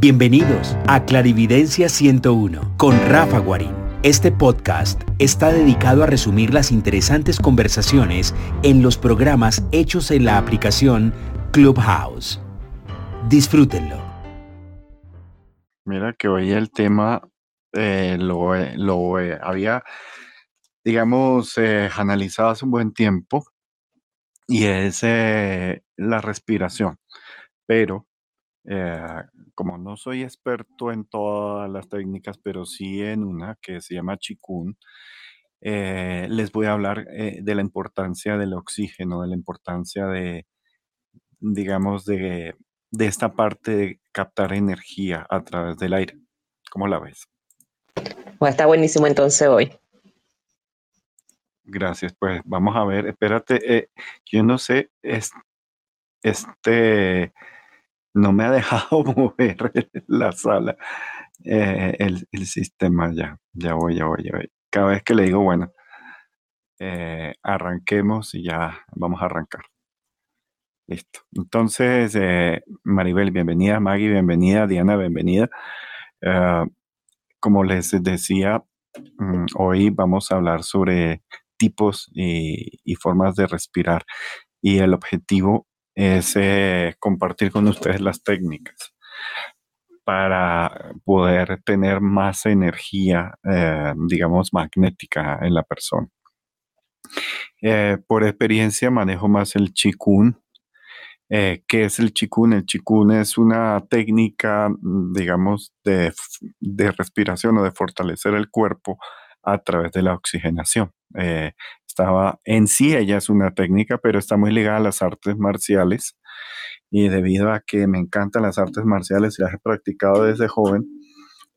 Bienvenidos a Clarividencia 101 con Rafa Guarín. Este podcast está dedicado a resumir las interesantes conversaciones en los programas hechos en la aplicación Clubhouse. Disfrútenlo. Mira que hoy el tema eh, lo, eh, eh, había, digamos, analizado hace un buen tiempo y es la respiración. Pero como no soy experto en todas las técnicas, pero sí en una que se llama Chikun, les voy a hablar de la importancia del oxígeno, de la importancia de, digamos, de, de esta parte de captar energía a través del aire. ¿Cómo la ves? Pues está buenísimo entonces hoy. Gracias, pues vamos a ver, espérate, eh, yo no sé, es, este no me ha dejado mover la sala, eh, el, sistema ya, ya voy, ya voy, ya voy. Cada vez que le digo, bueno, eh, arranquemos y ya vamos a arrancar. Listo. Entonces, Maribel, bienvenida, Maggie, bienvenida, Diana, bienvenida. Ah, como les decía, mm, hoy vamos a hablar sobre tipos y, formas de respirar y el objetivo es eh, compartir con ustedes las técnicas para poder tener más energía, eh, digamos, magnética en la persona. Eh, por experiencia manejo más el chikun, eh, ¿Qué es el chikun? El chikun es una técnica, mm, digamos, de, respiración o de fortalecer el cuerpo a través de la oxigenación. Eh, estaba en sí, ella es una técnica, pero está muy ligada a las artes marciales. Y debido a que me encantan las artes marciales y las he practicado desde joven,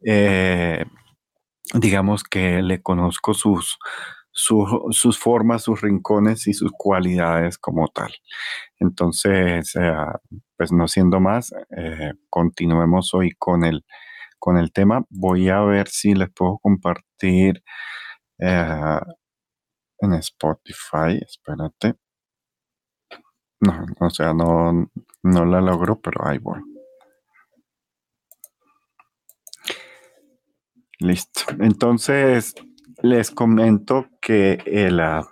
eh, digamos que le conozco sus, sus formas, sus rincones y sus cualidades como tal. Entonces, eh, pues no siendo más, continuemos hoy con el, con el tema. Voy a ver si les puedo compartir eh, en Spotify. Espérate. No, o sea, no, no la logro, pero ahí voy. Listo. Entonces, les comento que el, ah,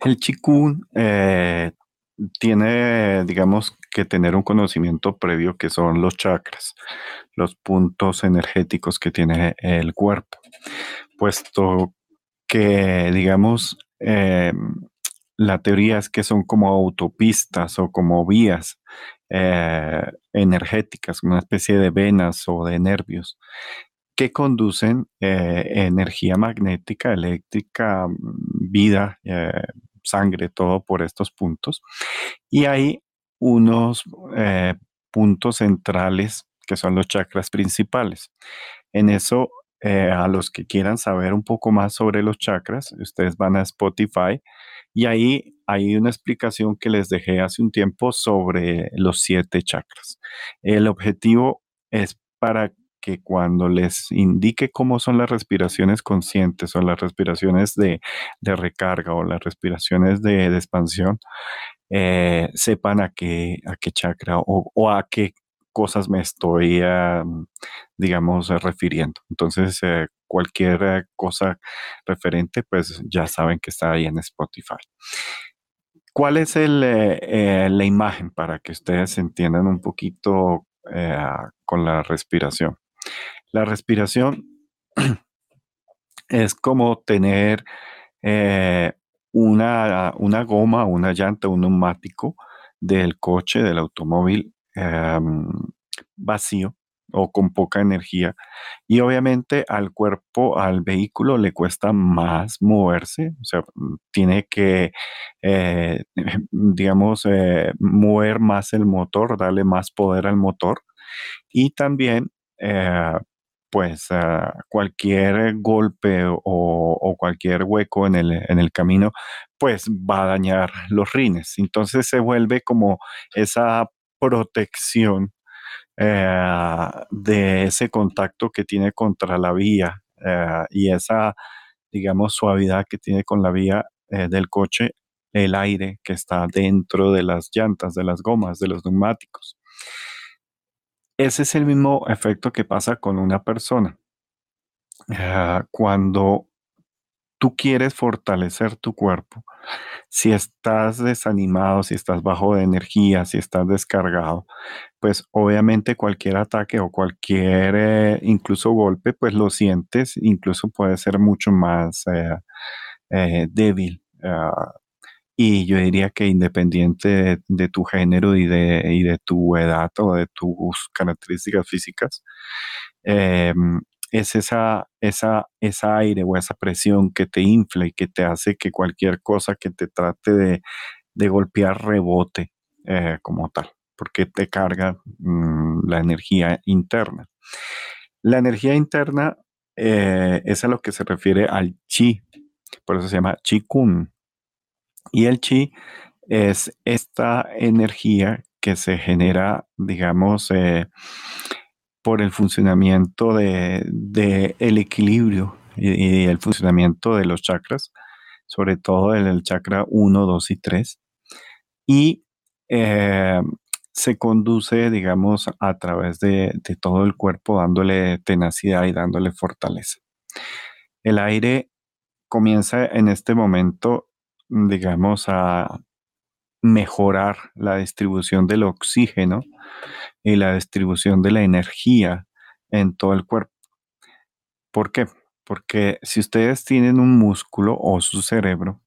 el chikun eh, tiene, digamos, que tener un conocimiento previo que son los chakras, los puntos energéticos que tiene el cuerpo, puesto que, digamos, eh, la teoría es que son como autopistas o como vías eh, energéticas, una especie de venas o de nervios que conducen eh, energía magnética, eléctrica, mm, vida, sangre, todo por estos puntos. Y hay unos eh, puntos centrales que son los chakras principales. En eso, a los que quieran saber un poco más sobre los chakras, ustedes van a Spotify y ahí hay una explicación que les dejé hace un tiempo sobre los siete chakras. El objetivo es para que cuando les indique cómo son las respiraciones conscientes o las respiraciones de, recarga o las respiraciones de, expansión, eh, sepan a qué, chakra o, a qué cosas me estoy, digamos, refiriendo. Entonces, eh, cualquier cosa referente, pues ya saben que está ahí en Spotify. ¿Cuál es eh, la imagen para que ustedes entiendan un poquito con la respiración? La respiración es como tener eh, una, una, goma, una llanta, un neumático del coche, del automóvil em, vacío o con poca energía. Y obviamente al cuerpo, al vehículo le cuesta más moverse, o sea, tiene que, eh, digamos, eh, mover más el motor, darle más poder al motor. Y también pues ah, cualquier golpe o, cualquier hueco en el, en el, camino, pues va a dañar los rines. Entonces se vuelve como esa protección eh, de ese contacto que tiene contra la vía eh, y esa, digamos, suavidad que tiene con la vía eh, del coche, el aire que está dentro de las llantas, de las gomas, de los neumáticos. Ese es el mismo efecto que pasa con una persona. Ah, cuando tú quieres fortalecer tu cuerpo, si estás desanimado, si estás bajo de energía, si estás descargado, pues obviamente cualquier ataque o cualquier eh, incluso golpe, pues lo sientes, incluso puede ser mucho más eh, eh, débil. Ah, y yo diría que independiente de, tu género y de, y de, tu edad o de tus características físicas, em, es esa, esa, esa aire o esa presión que te infla y que te hace que cualquier cosa que te trate de, golpear rebote eh, como tal, porque te carga mm, la energía interna. La energía interna eh, es a lo que se refiere al chi, por eso se llama chi kun. Y el chi es esta energía que se genera, digamos, eh, por el funcionamiento de, el equilibrio y, el funcionamiento de los chakras, sobre todo el, chakra 1, 2 y 3. Y eh, se conduce, digamos, a través de, de, todo el cuerpo, dándole tenacidad y dándole fortaleza. El aire comienza en este momento, digamos, a mejorar la distribución del oxígeno y la distribución de la energía en todo el cuerpo. ¿Por qué? Porque si ustedes tienen un músculo o su cerebro,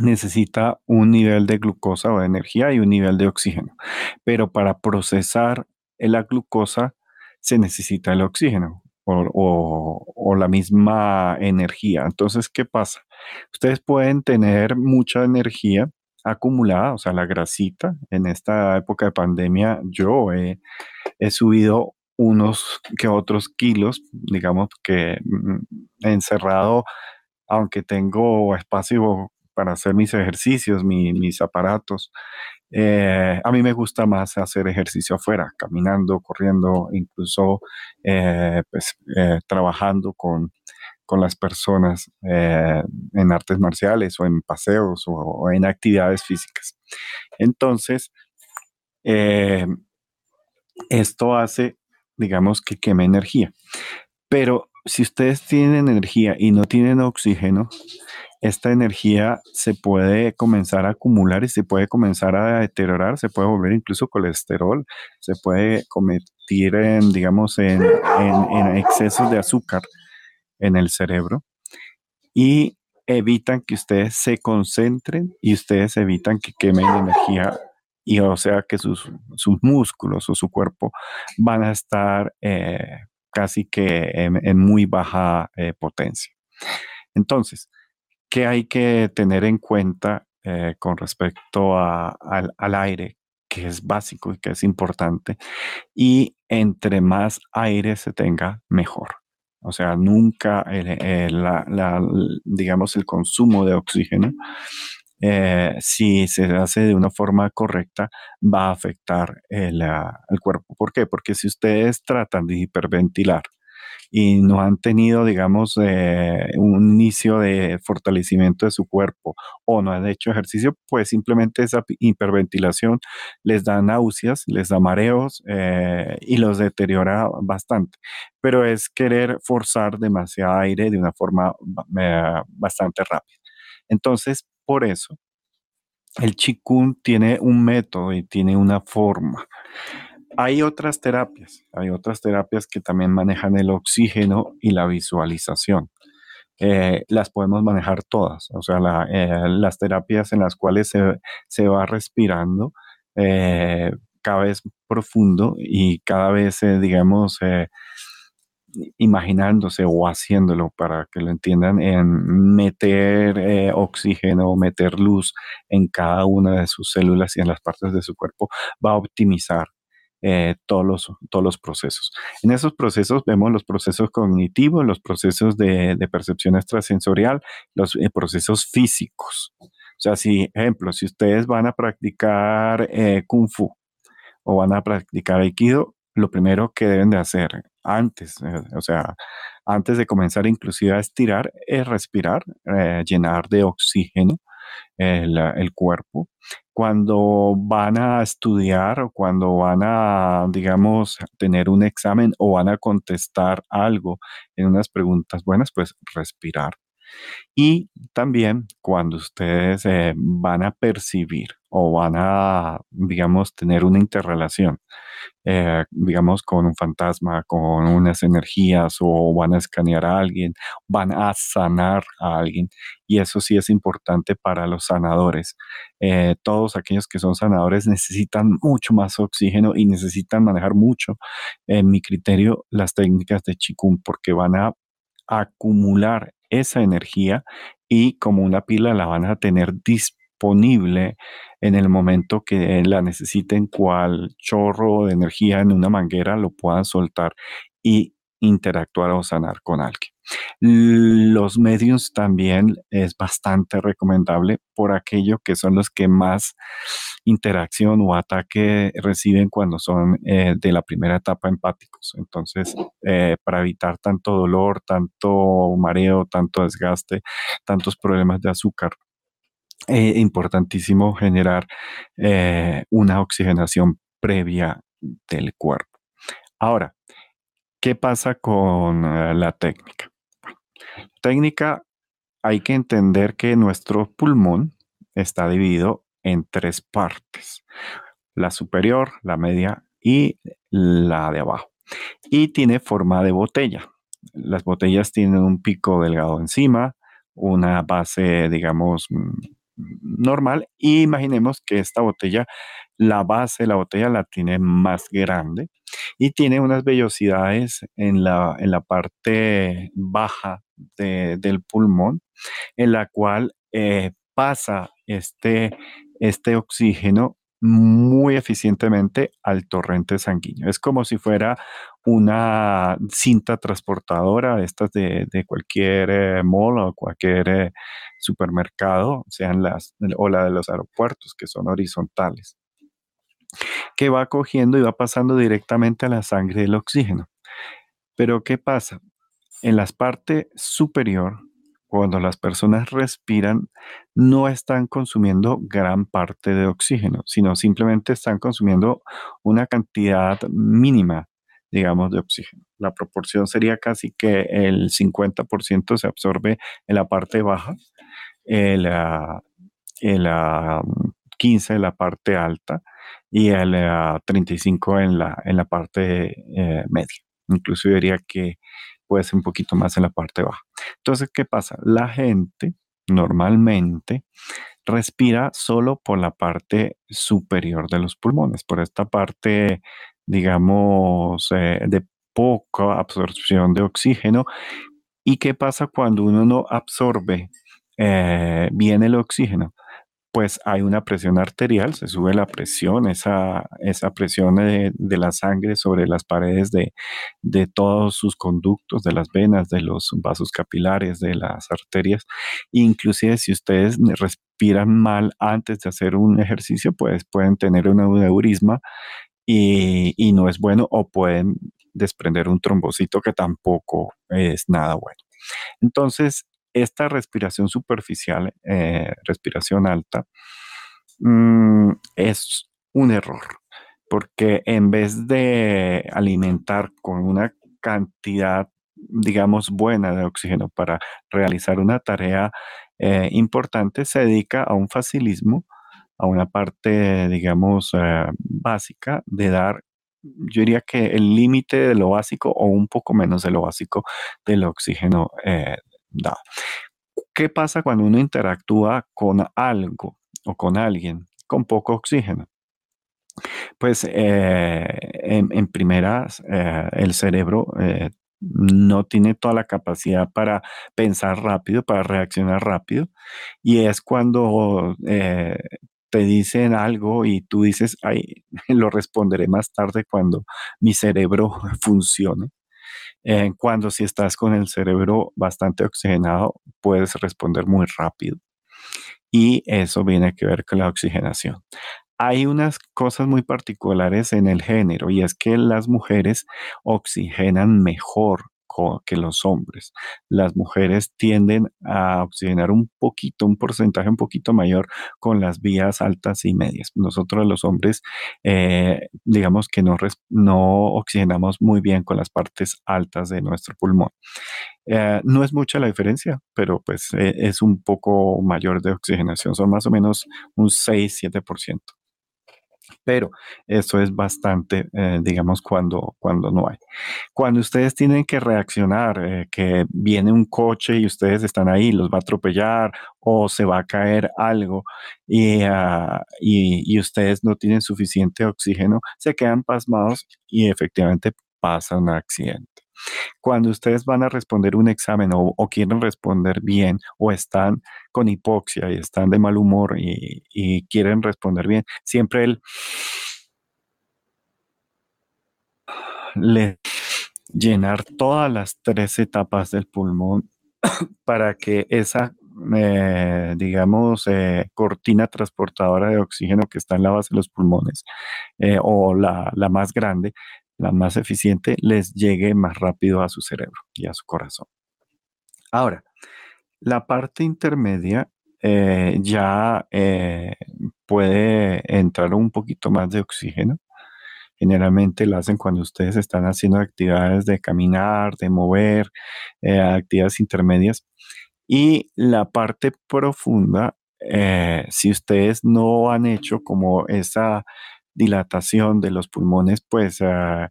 necesita un nivel de glucosa o de energía y un nivel de oxígeno. Pero para procesar la glucosa se necesita el oxígeno o, la misma energía. Entonces, ¿qué pasa? Ustedes pueden tener mucha energía, acumulada, o sea, la grasita. En esta época de pandemia yo he, subido unos que otros kilos, digamos que mm, encerrado, aunque tengo espacio para hacer mis ejercicios, mis aparatos. Eh, a mí me gusta más hacer ejercicio afuera, caminando, corriendo, incluso eh, pues, eh, trabajando con, con las personas en artes marciales o en paseos o, en actividades físicas. Entonces, esto hace, digamos, que queme energía. Pero si ustedes tienen energía y no tienen oxígeno, esta energía se puede comenzar a acumular y se puede comenzar a deteriorar, se puede volver incluso colesterol, se puede convertir en, digamos, en, excesos de azúcar en el cerebro y evitan que ustedes se concentren y ustedes evitan que quemen energía y o sea que sus, músculos o su cuerpo van a estar eh, casi que en, muy baja eh, potencia. Entonces, ¿qué hay que tener en cuenta eh, con respecto al, al aire? que es básico y que es importante, y entre más aire se tenga, mejor. O sea, nunca, digamos, el consumo de oxígeno, eh, si se hace de una forma correcta, va a afectar el, el cuerpo. ¿Por qué? Porque si ustedes tratan de hiperventilar, y no han tenido, digamos, eh, un inicio de fortalecimiento de su cuerpo o no han hecho ejercicio, pues simplemente esa hiperventilación les da náuseas, les da mareos eh, y los deteriora bastante. Pero es querer forzar demasiado aire de una forma eh, bastante rápida. Entonces, por eso, el chikun tiene un método y tiene una forma. Hay otras terapias, hay otras terapias que también manejan el oxígeno y la visualización. Eh, las podemos manejar todas, o sea, eh, las terapias en las cuales se, va respirando eh, cada vez profundo y cada vez, digamos, imaginándose o haciéndolo para que lo entiendan, en meter oxígeno, meter luz en cada una de sus células y en las partes de su cuerpo, va a optimizar eh, todos, los, todos los procesos. En esos procesos vemos los procesos cognitivos, los procesos de, percepción extrasensorial, los eh, procesos físicos. O sea, si, ejemplo, si ustedes van a practicar eh, kung fu o van a practicar aikido, lo primero que deben de hacer antes, o sea, antes de comenzar inclusive a estirar, es respirar, llenar de oxígeno el, el, cuerpo cuando van a estudiar o cuando van a, digamos, tener un examen o van a contestar algo en unas preguntas buenas, pues respirar. Y también cuando ustedes eh, van a percibir o van a, digamos, tener una interrelación, eh, digamos, con un fantasma, con unas energías o van a escanear a alguien, van a sanar a alguien. Y eso sí es importante para los sanadores. Eh, todos aquellos que son sanadores necesitan mucho más oxígeno y necesitan manejar mucho, en mi criterio, las técnicas de Qigong porque van a acumular esa energía y como una pila la van a tener disponible en el momento que la necesiten, cual chorro de energía en una manguera lo puedan soltar y interactuar o sanar con alguien. Los medios también es bastante recomendable por aquello que son los que más interacción o ataque reciben cuando son eh, de la primera etapa empáticos. Entonces, eh, para evitar tanto dolor, tanto mareo, tanto desgaste, tantos problemas de azúcar, es eh, importantísimo generar una oxigenación previa del cuerpo. Ahora, ¿qué pasa con la técnica? Técnica, hay que entender que nuestro pulmón está dividido en tres partes, la superior, la media y la de abajo. Y tiene forma de botella. Las botellas tienen un pico delgado encima, una base, digamos, mm, normal. Y imaginemos que esta botella, la base de la botella la tiene más grande y tiene unas vellosidades en la, en la parte baja del pulmón, en la cual eh, pasa este, este oxígeno muy eficientemente al torrente sanguíneo. Es como si fuera una cinta transportadora, estas de, cualquier eh, o cualquier eh, supermercado, sean las o la de los aeropuertos, que son horizontales, que va cogiendo y va pasando directamente a la sangre del oxígeno. Pero ¿qué pasa? En la parte superior cuando las personas respiran, no están consumiendo gran parte de oxígeno, sino simplemente están consumiendo una cantidad mínima, digamos, de oxígeno. La proporción sería casi que el 50% se absorbe en la parte baja, el, 15 en la parte alta y el 35 en la, en la parte eh, media. Incluso diría que puede ser un poquito más en la parte baja. Entonces, ¿qué pasa? La gente normalmente respira solo por la parte superior de los pulmones, por esta parte, digamos, eh, de poca absorción de oxígeno. ¿Y qué pasa cuando uno no absorbe eh, bien el oxígeno? Pues hay una presión arterial, se sube la presión, esa, esa presión de, la sangre sobre las paredes de, todos sus conductos, de las venas, de los vasos capilares, de las arterias. Inclusive si ustedes respiran mal antes de hacer un ejercicio, pues pueden tener un aneurisma y, y no es bueno o pueden desprender un trombocito que tampoco es nada bueno. Entonces, esta respiración superficial, eh, respiración alta, mm, es un error, porque en vez de alimentar con una cantidad, digamos, buena de oxígeno para realizar una tarea eh, importante, se dedica a un facilismo, a una parte, digamos, eh, básica de dar yo diría que el límite de lo básico o un poco menos de lo básico del oxígeno ¿Qué pasa cuando uno interactúa con algo o con alguien con poco oxígeno? Pues eh, en, primeras, eh, el cerebro eh, no tiene toda la capacidad para pensar rápido, para reaccionar rápido, y es cuando te dicen algo y tú dices, ay, lo responderé más tarde cuando mi cerebro funcione. Eh, cuando si estás con el cerebro bastante oxigenado, puedes responder muy rápido. Y eso viene a ver con la oxigenación. Hay unas cosas muy particulares en el género y es que las mujeres oxigenan mejor que los hombres. Las mujeres tienden a oxigenar un poquito, un porcentaje un poquito mayor con las vías altas y medias. Nosotros los hombres, eh, digamos que no, no oxigenamos muy bien con las partes altas de nuestro pulmón. Eh, no es mucha la diferencia, pero pues eh, es un poco mayor de oxigenación, son más o menos un 6-7% pero eso es bastante, eh, digamos, cuando, cuando no hay. Cuando ustedes tienen que reaccionar, eh, que viene un coche y ustedes están ahí, los va a atropellar o se va a caer algo ah, y, y ustedes no tienen suficiente oxígeno, se quedan pasmados y efectivamente pasa un accidente. Cuando ustedes van a responder un examen o, quieren responder bien o están con hipoxia y están de mal humor y, quieren responder bien, siempre el le llenar todas las tres etapas del pulmón para que esa, eh, digamos, eh, cortina transportadora de oxígeno que está en la base de los pulmones eh, o la, la, más grande la más eficiente, les llegue más rápido a su cerebro y a su corazón. Ahora, la parte intermedia eh, ya eh, puede entrar un poquito más de oxígeno. Generalmente lo hacen cuando ustedes están haciendo actividades de caminar, de mover, eh, actividades intermedias. Y la parte profunda, si ustedes no han hecho como esa dilatación de los pulmones, pues ah,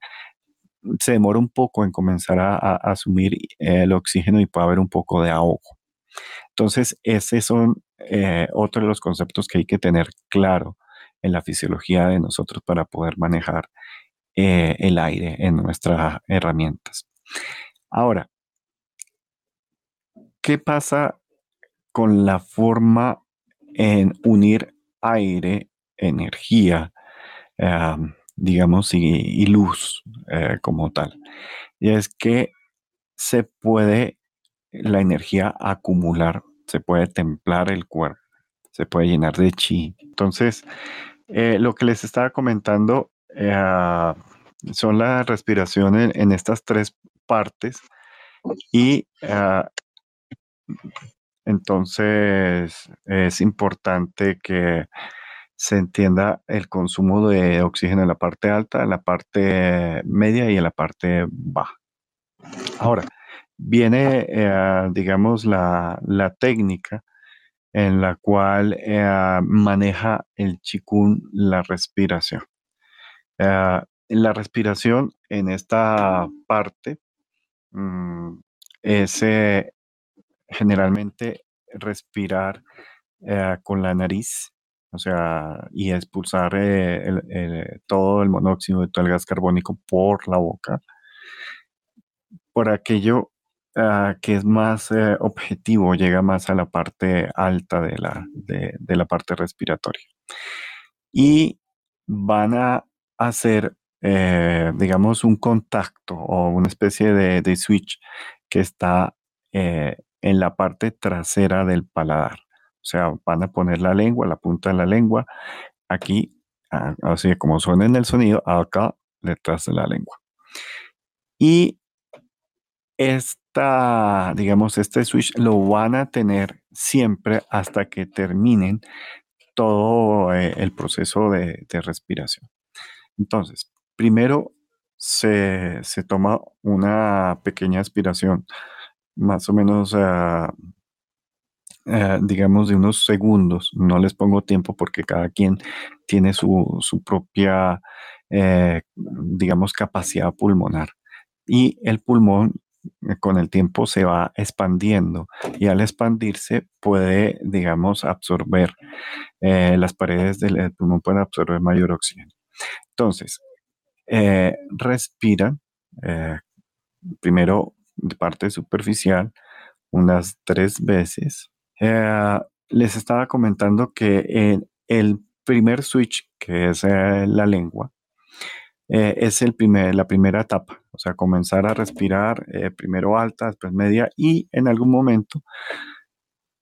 se demora un poco en comenzar a, asumir el oxígeno y puede haber un poco de ahogo. Entonces, esos son eh, otros de los conceptos que hay que tener claro en la fisiología de nosotros para poder manejar eh, el aire en nuestras herramientas. Ahora, ¿qué pasa con la forma en unir aire, energía digamos, y, luz eh, como tal. Y es que se puede la energía acumular, se puede templar el cuerpo, se puede llenar de chi. Entonces, eh, lo que les estaba comentando eh, son las respiraciones en, estas tres partes y entonces es importante que se entienda el consumo de oxígeno en la parte alta, en la parte media y en la parte baja. Ahora, viene, eh, digamos, la, técnica en la cual eh, maneja el chikun la respiración. Eh, la respiración en esta parte mm, es generalmente respirar con la nariz o sea, y expulsar eh, todo el monóxido y todo el gas carbónico por la boca, por aquello ah, que es más eh, objetivo, llega más a la parte alta de la, de, la parte respiratoria. Y van a hacer, eh, digamos, un contacto o una especie de, de switch que está en la parte trasera del paladar. O sea, van a poner la lengua, la punta de la lengua, aquí, así como suena en el sonido, acá detrás de la lengua. Y esta, digamos, este switch lo van a tener siempre hasta que terminen todo eh, el proceso de, respiración. Entonces, primero se, toma una pequeña aspiración, más o menos ah, eh, digamos, de unos segundos. No les pongo tiempo porque cada quien tiene su, propia, eh, digamos, capacidad pulmonar. Y el pulmón eh, con el tiempo se va expandiendo y al expandirse puede, digamos, absorber, las paredes del pulmón pueden absorber mayor oxígeno. Entonces, respiran primero de parte superficial unas tres veces eh, les estaba comentando que el primer switch, que es eh, la lengua, eh, es el primer, la primera etapa. O sea, comenzar a respirar primero alta, después media y en algún momento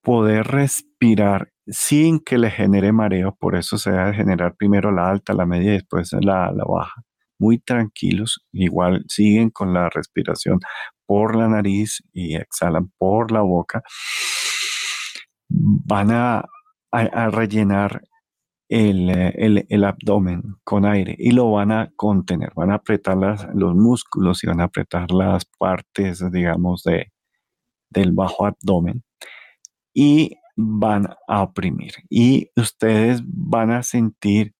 poder respirar sin que le genere mareo. Por eso se debe generar primero la alta, la media y después la, la baja. Muy tranquilos, igual siguen con la respiración por la nariz y exhalan por la boca, van a, rellenar el, abdomen con aire y lo van a contener, van a apretar los músculos y van a apretar las partes, digamos, de, del bajo abdomen y van a oprimir. Y ustedes van a sentir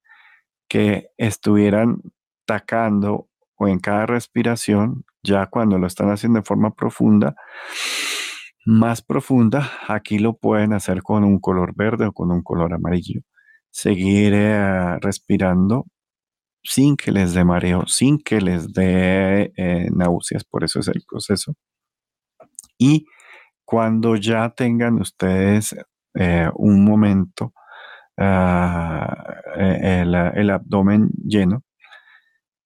que estuvieran tacando o en cada respiración, ya cuando lo están haciendo de forma profunda, más profunda, aquí lo pueden hacer con un color verde o con un color amarillo. Seguir eh, respirando sin que les dé mareo, sin que les dé eh, náuseas, por eso es el proceso. Y cuando ya tengan ustedes eh, un momento, ah, el abdomen lleno,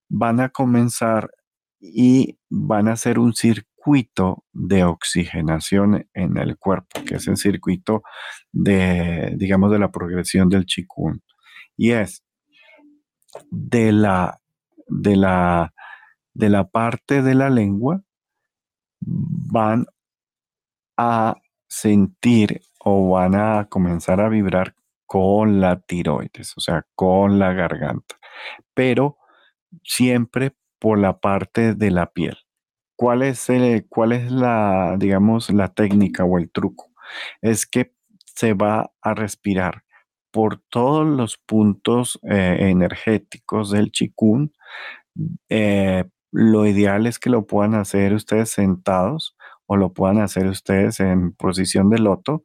van a comenzar y van a hacer un circuito de oxigenación en el cuerpo, que es el circuito de, digamos, de la progresión del chikun. Y es de la, de la, de la parte de la lengua, van a sentir o van a comenzar a vibrar con la tiroides, o sea, con la garganta. Pero siempre por la parte de la piel. ¿Cuál es, cuál es la, digamos, la técnica o el truco? Es que se va a respirar por todos los puntos eh, energéticos del chikun. Eh, lo ideal es que lo puedan hacer ustedes sentados o lo puedan hacer ustedes en posición de loto.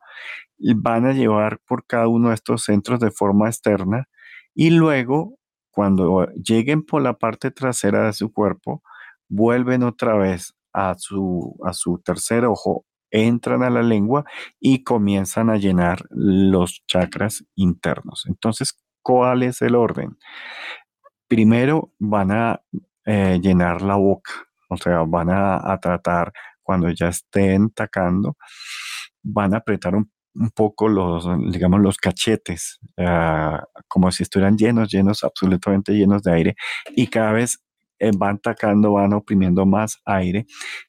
Y van a llevar por cada uno de estos centros de forma externa y luego cuando lleguen por la parte trasera de su cuerpo, vuelven otra vez a su, a su tercer ojo, entran a la lengua y comienzan a llenar los chakras internos. Entonces, ¿cuál es el orden? Primero van a eh, llenar la boca, o sea, van a, a tratar cuando ya estén tacando, van a apretar un un poco los, digamos, los cachetes, ah, como si estuvieran llenos, llenos, absolutamente llenos de aire, y cada vez eh, van tacando, van oprimiendo más aire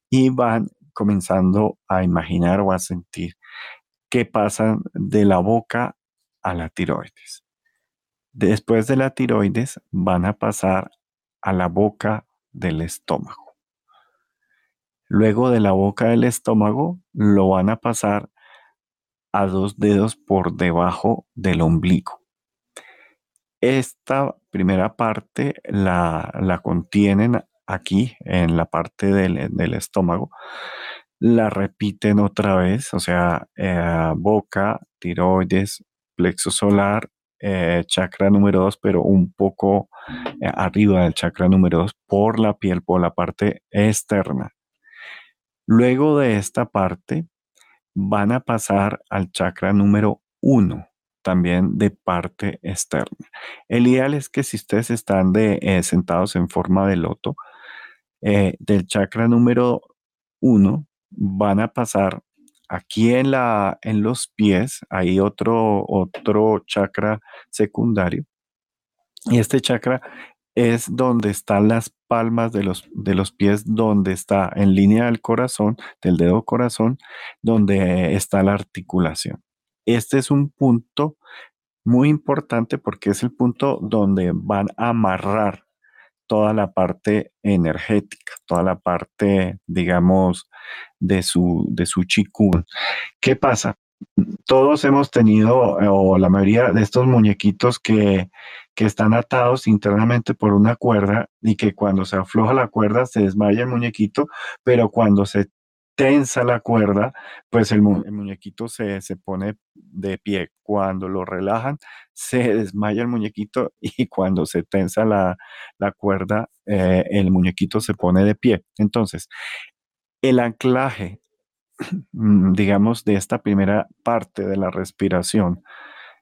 y van comenzando a imaginar o a sentir que pasan de la boca a la tiroides. Después de la tiroides van a pasar a la boca del estómago. Luego de la boca del estómago lo van a pasar a dos dedos por debajo del ombligo. Esta primera parte la, contienen aquí en la parte del, estómago. La repiten otra vez, o sea, eh, boca, tiroides, plexo solar, eh, chakra número 2, pero un poco eh, arriba del chakra número 2 por la piel, por la parte externa. Luego de esta parte, van a pasar al chakra número uno, también de parte externa. El ideal es que si ustedes están eh, sentados en forma de loto, eh, del chakra número uno van a pasar aquí en, la, en los pies, hay otro, otro chakra secundario. Y este chakra es donde están las palmas de los, de los pies, donde está en línea del corazón, del dedo corazón, donde está la articulación. Este es un punto muy importante porque es el punto donde van a amarrar toda la parte energética, toda la parte, digamos, de su, de su chikun. ¿Qué pasa? todos hemos tenido, o la mayoría de estos muñequitos que, están atados internamente por una cuerda y que cuando se afloja la cuerda se desmaya el muñequito, pero cuando se tensa la cuerda, pues el, muñequito se, pone de pie. Cuando lo relajan, se desmaya el muñequito y cuando se tensa la, cuerda, eh, el muñequito se pone de pie. Entonces, el anclaje Mm, digamos, de esta primera parte de la respiración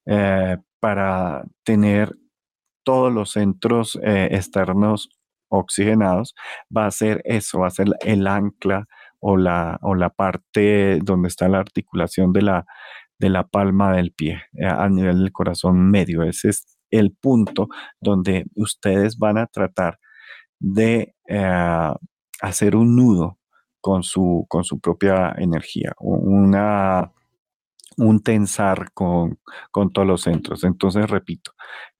eh, para tener todos los centros eh, externos oxigenados, va a ser eso, va a ser el ancla o la, o la parte donde está la articulación de la, de la palma del pie eh, a nivel del corazón medio. Ese es el punto donde ustedes van a tratar de hacer un nudo con su, con su propia energía, una, un tensar con, con todos los centros. Entonces, repito,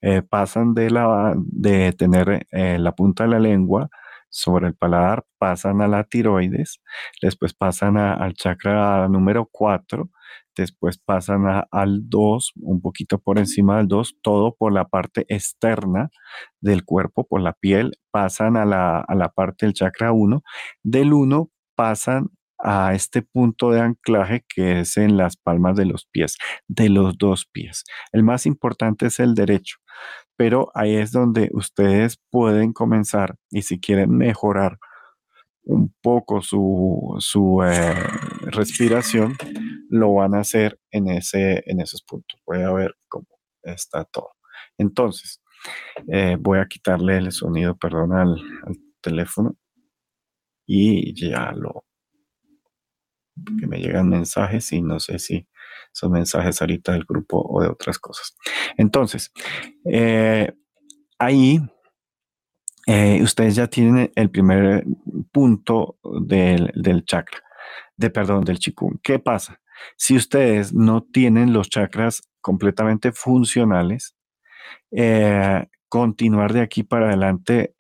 eh, pasan de, la, de tener eh, la punta de la lengua sobre el paladar, pasan a la tiroides, después pasan al chakra número 4, después pasan al 2, un poquito por encima del 2, todo por la parte externa del cuerpo, por la piel, pasan a la, a la parte del chakra 1, del 1 pasan a este punto de anclaje que es en las palmas de los pies, de los dos pies. El más importante es el derecho, pero ahí es donde ustedes pueden comenzar y si quieren mejorar un poco su, eh, respiración, lo van a hacer en, ese, en esos puntos. Voy a ver cómo está todo. Entonces, eh, voy a quitarle el sonido, perdón, al teléfono y ya lo, que me llegan mensajes y no sé si son mensajes ahorita del grupo o de otras cosas. Entonces, eh, ahí eh, ustedes ya tienen el primer punto del, chakra, de perdón, del chikung. ¿Qué pasa? Si ustedes no tienen los chakras completamente funcionales, eh, continuar de aquí para adelante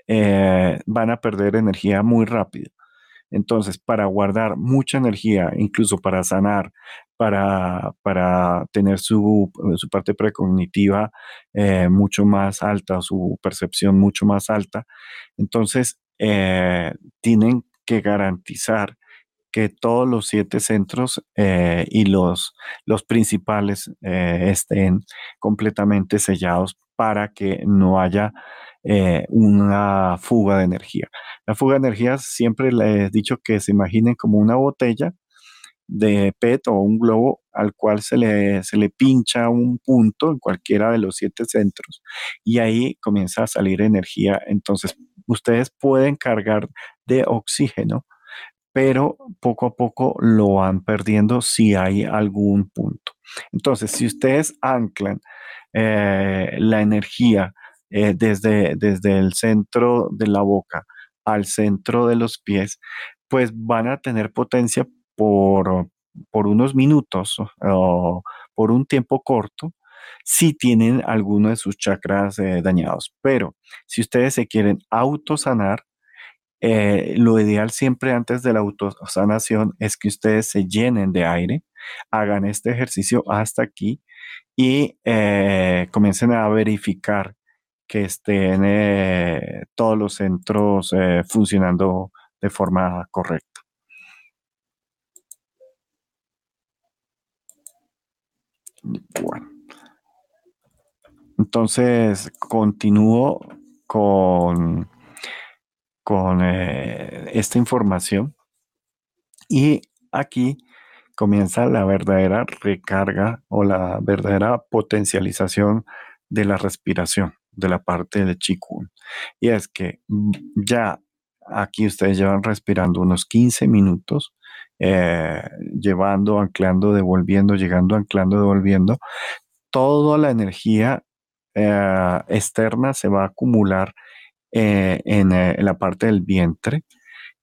van a perder energía muy rápido. Entonces, para guardar mucha energía, incluso para sanar, para, para tener su, su, parte precognitiva eh, mucho más alta, su percepción mucho más alta, entonces eh, tienen que garantizar que todos los siete centros eh, y los, los principales estén completamente sellados para que no haya eh, una fuga de energía. La fuga de energía siempre les he dicho que se imaginen como una botella de PET o un globo al cual se le, se le pincha un punto en cualquiera de los siete centros y ahí comienza a salir energía. Entonces, ustedes pueden cargar de oxígeno, pero poco a poco lo van perdiendo si hay algún punto. Entonces, si ustedes anclan eh, la energía eh, desde, desde el centro de la boca al centro de los pies, pues van a tener potencia por, por unos minutos o por un tiempo corto si tienen alguno de sus chakras eh, dañados. Pero si ustedes se quieren autosanar, eh, lo ideal siempre antes de la autosanación es que ustedes se llenen de aire, hagan este ejercicio hasta aquí y comiencen a verificar que estén eh, todos los centros eh, funcionando de forma correcta. Bueno. Entonces, continúo con, con eh, esta información y aquí comienza la verdadera recarga o la verdadera potencialización de la respiración de la parte de Qigong. Y es que mm, ya aquí ustedes llevan respirando unos 15 minutos, eh, llevando, anclando, devolviendo, llegando, anclando, devolviendo. Toda la energía eh, externa se va a acumular eh, en, en, la parte del vientre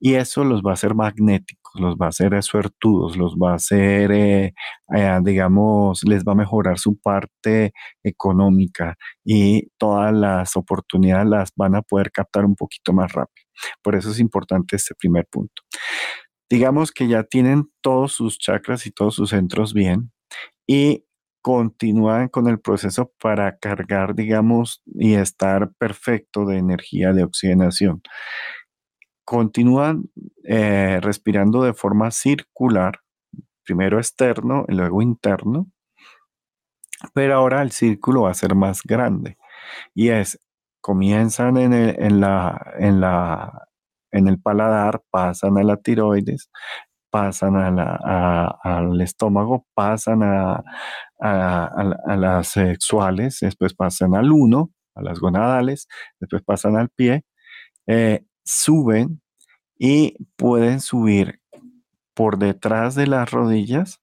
y eso los va a hacer magnéticos los va a hacer suertudos, los va a hacer, eh, eh, digamos, les va a mejorar su parte económica y todas las oportunidades las van a poder captar un poquito más rápido. Por eso es importante este primer punto. Digamos que ya tienen todos sus chakras y todos sus centros bien y continúan con el proceso para cargar, digamos, y estar perfecto de energía de oxigenación continúan eh, respirando de forma circular, primero externo y luego interno, pero ahora el círculo va a ser más grande. Y es, comienzan en el, en la, en la, en el paladar, pasan a la tiroides, pasan al estómago, pasan a, las sexuales, después pasan al uno, a las gonadales, después pasan al pie, eh, suben y pueden subir por detrás de las rodillas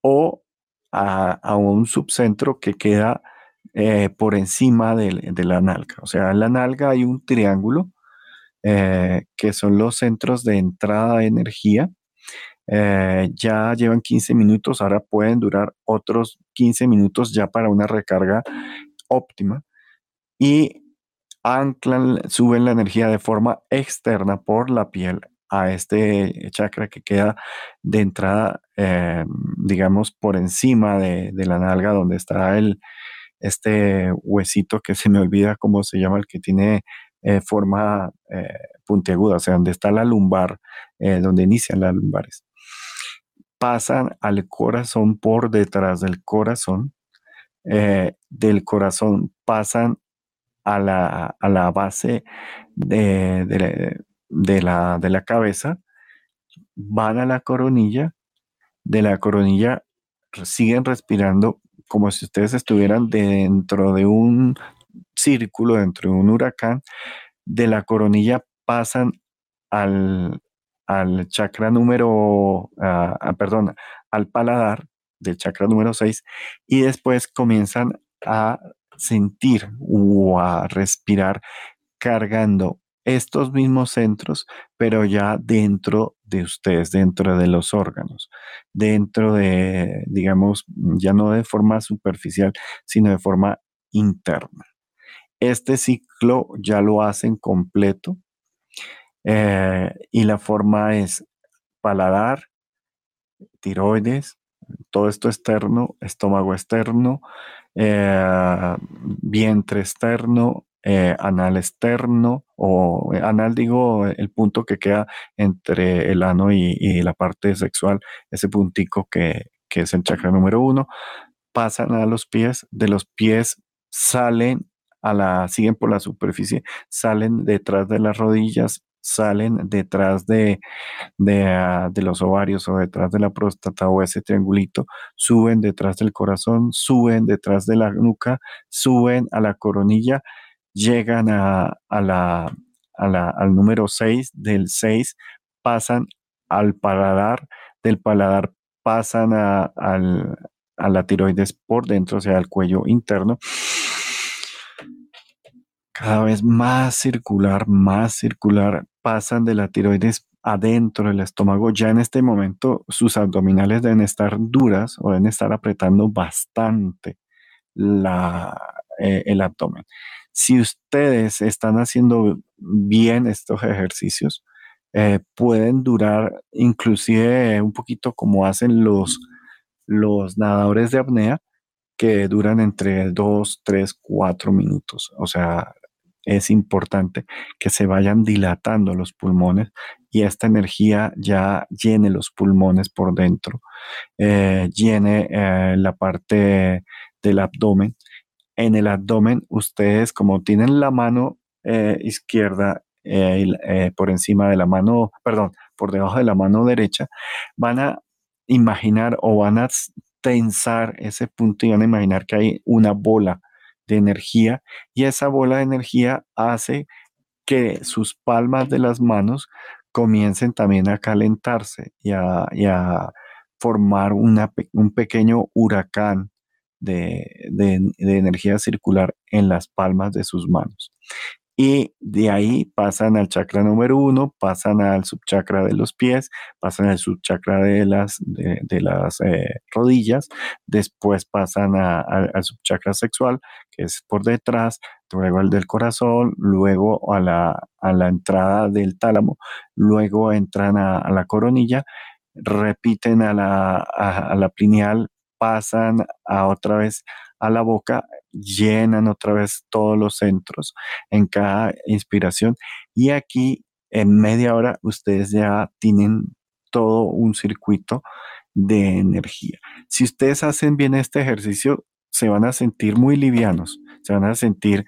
o a, un subcentro que queda eh, por encima de, la nalga. O sea, en la nalga hay un triángulo eh, que son los centros de entrada de energía. Eh, ya llevan 15 minutos, ahora pueden durar otros 15 minutos ya para una recarga óptima. Y anclan, suben la energía de forma externa por la piel a este chakra que queda de entrada, eh, digamos, por encima de, la nalga donde está el, este huesito que se me olvida cómo se llama, el que tiene eh, forma eh, puntiaguda, o sea, donde está la lumbar, donde inician las lumbares. Pasan al corazón por detrás del corazón. del corazón pasan a la, a la base de, de, la, de la cabeza, van a la coronilla, de la coronilla siguen respirando como si ustedes estuvieran dentro de un círculo, dentro de un huracán, de la coronilla pasan al, al chakra número, perdón, al paladar del chakra número 6 y después comienzan a sentir o a respirar cargando estos mismos centros, pero ya dentro de ustedes, dentro de los órganos, dentro de, digamos, ya no de forma superficial, sino de forma interna. Este ciclo ya lo hacen completo eh, y la forma es paladar, tiroides, todo esto externo, estómago externo, eh, vientre externo, eh, anal externo, o eh, anal digo el punto que queda entre el ano y, la parte sexual, ese puntico que, que, es el chakra número uno, pasan a los pies, de los pies salen a la, siguen por la superficie, salen detrás de las rodillas, salen detrás de, ah, de, los ovarios o detrás de la próstata o ese triangulito, suben detrás del corazón, suben detrás de la nuca, suben a la coronilla, llegan a, al número 6, del 6 pasan al paladar, del paladar pasan a, a la tiroides por dentro, o sea, al cuello interno cada vez más circular, más circular, pasan de la tiroides adentro del estómago. Ya en este momento sus abdominales deben estar duras o deben estar apretando bastante eh, el abdomen. Si ustedes están haciendo bien estos ejercicios, eh, pueden durar inclusive un poquito como hacen los, los nadadores de apnea, que duran entre 2, 3, 4 minutos. O sea, es importante que se vayan dilatando los pulmones y esta energía ya llene los pulmones por dentro, eh, llene eh, la parte del abdomen. En el abdomen, ustedes como tienen la mano eh, izquierda por encima de la mano, perdón, por debajo de la mano derecha, van a imaginar o van a tensar ese punto y van a imaginar que hay una bola de energía y esa bola de energía hace que sus palmas de las manos comiencen también a calentarse y a, formar un pequeño huracán de, de, energía circular en las palmas de sus manos y de ahí pasan al chakra número uno, pasan al subchakra de los pies, pasan al subchakra de las, de, las eh, rodillas, después pasan al subchakra sexual, que es por detrás, luego al del corazón, luego a la, a la entrada del tálamo, luego entran a, la coronilla, repiten a la, a la pineal, pasan a otra vez a la boca, llenan otra vez todos los centros en cada inspiración y aquí en media hora ustedes ya tienen todo un circuito de energía. Si ustedes hacen bien este ejercicio, se van a sentir muy livianos, se van a sentir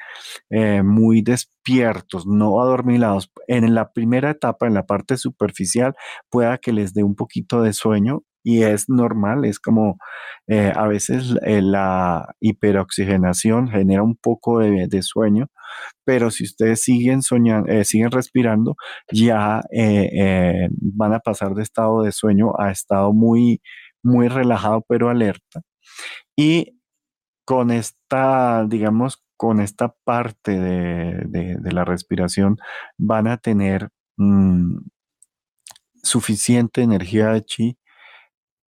eh, muy despiertos, no adormilados. En la primera etapa, en la parte superficial, pueda que les dé un poquito de sueño y es normal, es como eh, a veces eh, la hiperoxigenación genera un poco de, sueño, pero si ustedes siguen eh, siguen respirando, ya van a pasar de estado de sueño a estado muy, muy relajado pero alerta. Y con esta, digamos, con esta parte de, la respiración van a tener mm, suficiente energía de chi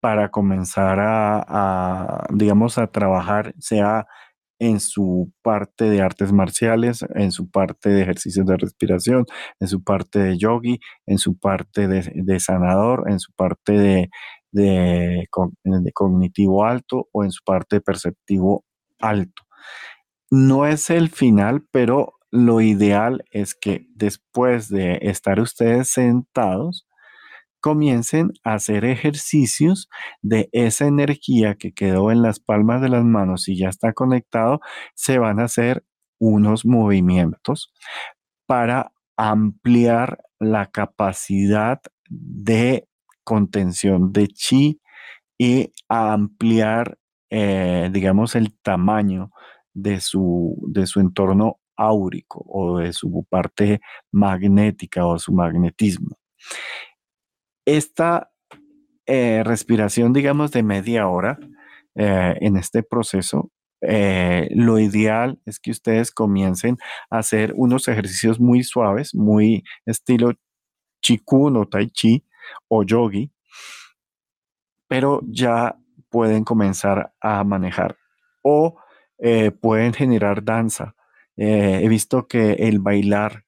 para comenzar a, digamos, a trabajar, sea en su parte de artes marciales, en su parte de ejercicios de respiración, en su parte de yogi, en su parte de, sanador, en su parte de, de, cognitivo alto o en su parte de perceptivo alto. No es el final, pero lo ideal es que después de estar ustedes sentados, comiencen a hacer ejercicios de esa energía que quedó en las palmas de las manos y ya está conectado, se van a hacer unos movimientos para ampliar la capacidad de contención de chi y ampliar, eh, digamos, el tamaño de su, de su entorno áurico o de su parte magnética o su magnetismo. Esta eh, respiración, digamos, de media hora eh, en este proceso, eh, lo ideal es que ustedes comiencen a hacer unos ejercicios muy suaves, muy estilo chikun o tai chi o yogi, pero ya pueden comenzar a manejar o pueden generar danza. he visto que el bailar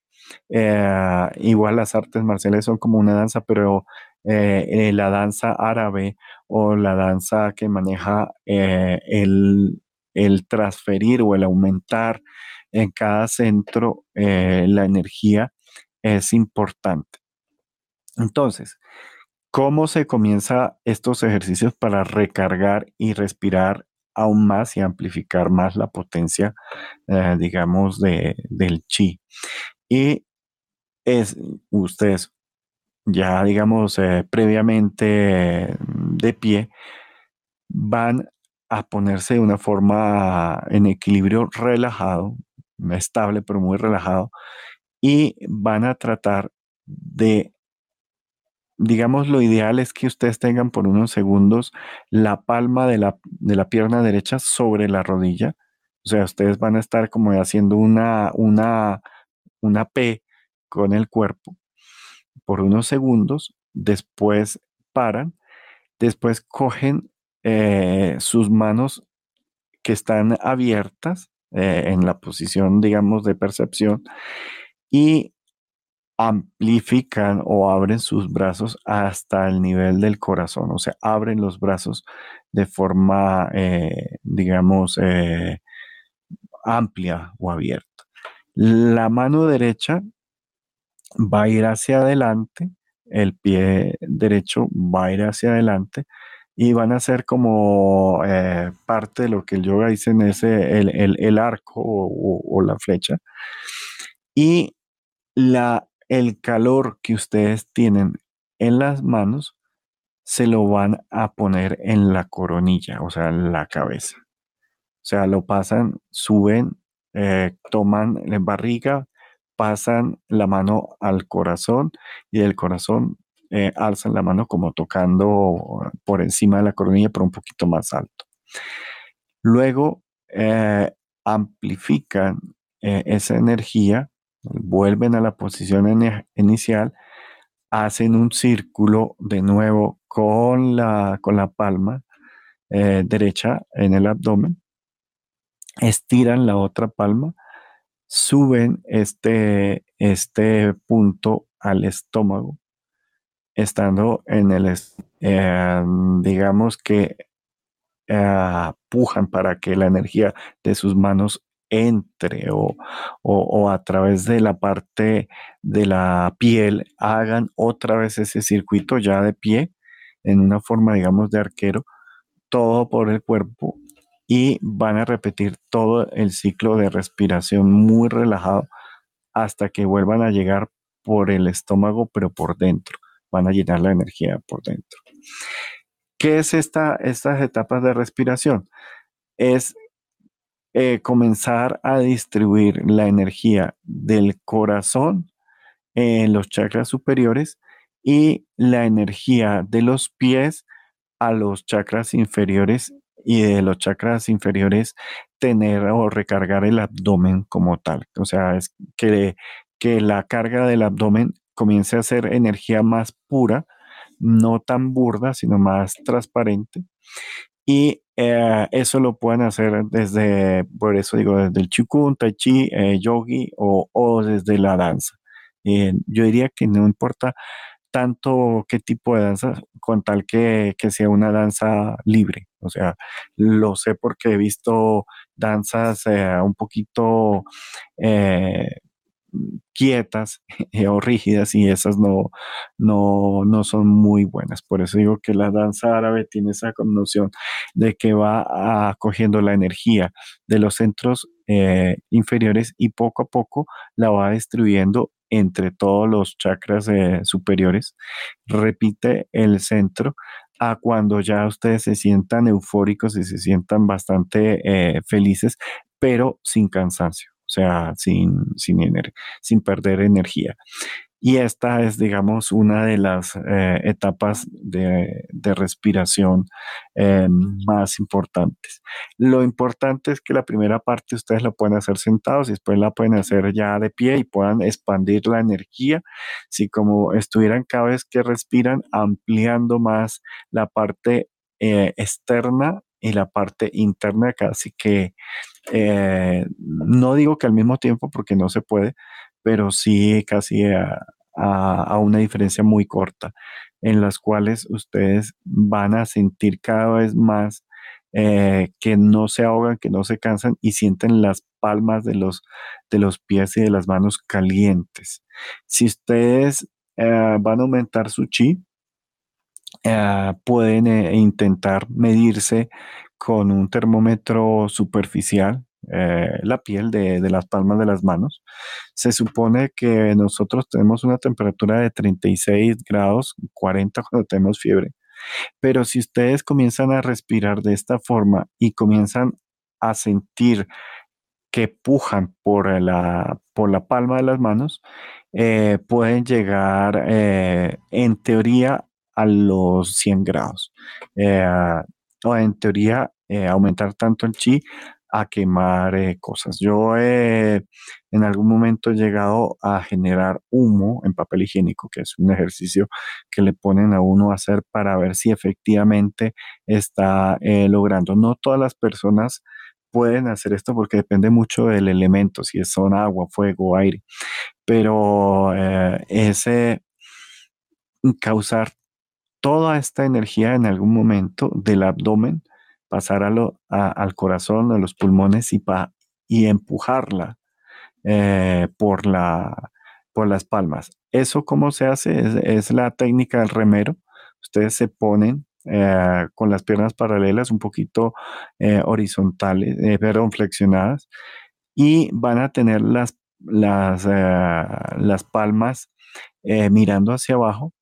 eh, igual las artes marciales son como una danza, pero eh, eh, la danza árabe o la danza que maneja el, transferir o el aumentar en cada centro la energía es importante. Entonces, ¿cómo se comienza estos ejercicios para recargar y respirar aún más y amplificar más la potencia, digamos, de, del chi? Y es, ustedes ya, digamos, eh, previamente mm, de pie, van a ponerse de una forma en equilibrio relajado, estable, pero muy relajado, y van a tratar de, digamos, lo ideal es que ustedes tengan por unos segundos la palma de la, de la pierna derecha sobre la rodilla. O sea, ustedes van a estar como haciendo una, una una P con el cuerpo por unos segundos, después paran, después cogen eh, sus manos que están abiertas eh, en la posición, digamos, de percepción y amplifican o abren sus brazos hasta el nivel del corazón, o sea, abren los brazos de forma, eh, digamos, amplia o abierta. La mano derecha va a ir hacia adelante, el pie derecho va a ir hacia adelante y van a ser como eh, parte de lo que el yoga dice en ese, el, arco o, la flecha. Y la, el calor que ustedes tienen en las manos se lo van a poner en la coronilla, o sea, en la cabeza. O sea, lo pasan, suben eh, toman la barriga, pasan la mano al corazón y del corazón eh, alzan la mano como tocando por encima de la coronilla, pero un poquito más alto. Luego eh, amplifican esa energía, vuelven a la posición inicial, hacen un círculo de nuevo con la, con la palma derecha en el abdomen estiran la otra palma, suben este, este punto al estómago, estando en el, eh, digamos que eh, pujan para que la energía de sus manos entre o, o, a través de la parte de la piel hagan otra vez ese circuito ya de pie en una forma, digamos, de arquero, todo por el cuerpo y van a repetir todo el ciclo de respiración muy relajado hasta que vuelvan a llegar por el estómago, pero por dentro. Van a llenar la energía por dentro. ¿Qué es esta, estas etapas de respiración? Es eh, comenzar a distribuir la energía del corazón en los chakras superiores y la energía de los pies a los chakras inferiores y de los chakras inferiores tener o recargar el abdomen como tal. O sea, es que, que la carga del abdomen comience a ser energía más pura, no tan burda, sino más transparente. Y eh, eso lo pueden hacer desde, por eso digo, desde el chikun, tai chi, eh, yogi o, desde la danza. Eh, yo diría que no importa tanto qué tipo de danza, con tal que, que, sea una danza libre. O sea, lo sé porque he visto danzas un poquito quietas o rígidas y esas no, no, no son muy buenas. Por eso digo que la danza árabe tiene esa connotación de que va acogiendo la energía de los centros eh, inferiores y poco a poco la va distribuyendo entre todos los chakras eh, superiores. Repite el centro a cuando ya ustedes se sientan eufóricos y se sientan bastante eh, felices, pero sin cansancio o sea, sin, sin, sin perder energía. Y esta es, digamos, una de las eh, etapas de, respiración eh, más importantes. Lo importante es que la primera parte ustedes la pueden hacer sentados y después la pueden hacer ya de pie y puedan expandir la energía. Si como estuvieran cada vez que respiran, ampliando más la parte eh, externa y la parte interna, casi que eh, no digo que al mismo tiempo porque no se puede, pero sí casi a, una diferencia muy corta, en las cuales ustedes van a sentir cada vez más eh, que no se ahogan, que no se cansan y sienten las palmas de los, de los pies y de las manos calientes. Si ustedes eh, van a aumentar su chi, pueden intentar medirse con un termómetro superficial, eh, la piel de, las palmas de las manos. Se supone que nosotros tenemos una temperatura de 36 grados, 40 cuando tenemos fiebre. Pero si ustedes comienzan a respirar de esta forma y comienzan a sentir que pujan por la, por la palma de las manos, eh, pueden llegar eh, en teoría a los 100 grados. o en teoría aumentar tanto el chi a quemar eh, cosas. Yo en algún momento he llegado a generar humo en papel higiénico, que es un ejercicio que le ponen a uno a hacer para ver si efectivamente está eh, logrando. No todas las personas pueden hacer esto porque depende mucho del elemento, si son agua, fuego, aire, pero ese causar toda esta energía en algún momento del abdomen pasar al corazón, a los pulmones y, y empujarla eh, por, la, por las palmas. ¿Eso cómo se hace? Es, la técnica del remero. Ustedes se ponen eh, con las piernas paralelas, un poquito eh, horizontales, perdón, flexionadas, y van a tener las, las, las palmas mirando hacia abajo.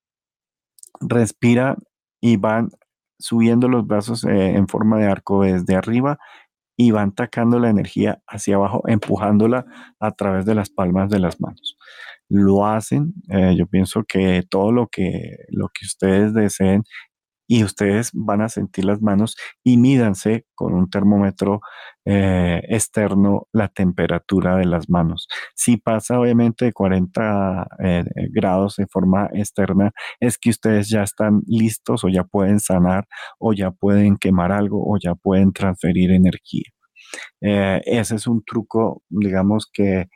Respira y van subiendo los brazos eh, en forma de arco desde arriba y van tacando la energía hacia abajo, empujándola a través de las palmas de las manos. Lo hacen, eh, yo pienso que todo lo que, lo que ustedes deseen y ustedes van a sentir las manos y mídanse con un termómetro eh, externo la temperatura de las manos. Si pasa obviamente de 40 eh, grados de forma externa, es que ustedes ya están listos o ya pueden sanar o ya pueden quemar algo o ya pueden transferir energía. Eh, ese es un truco, digamos, que,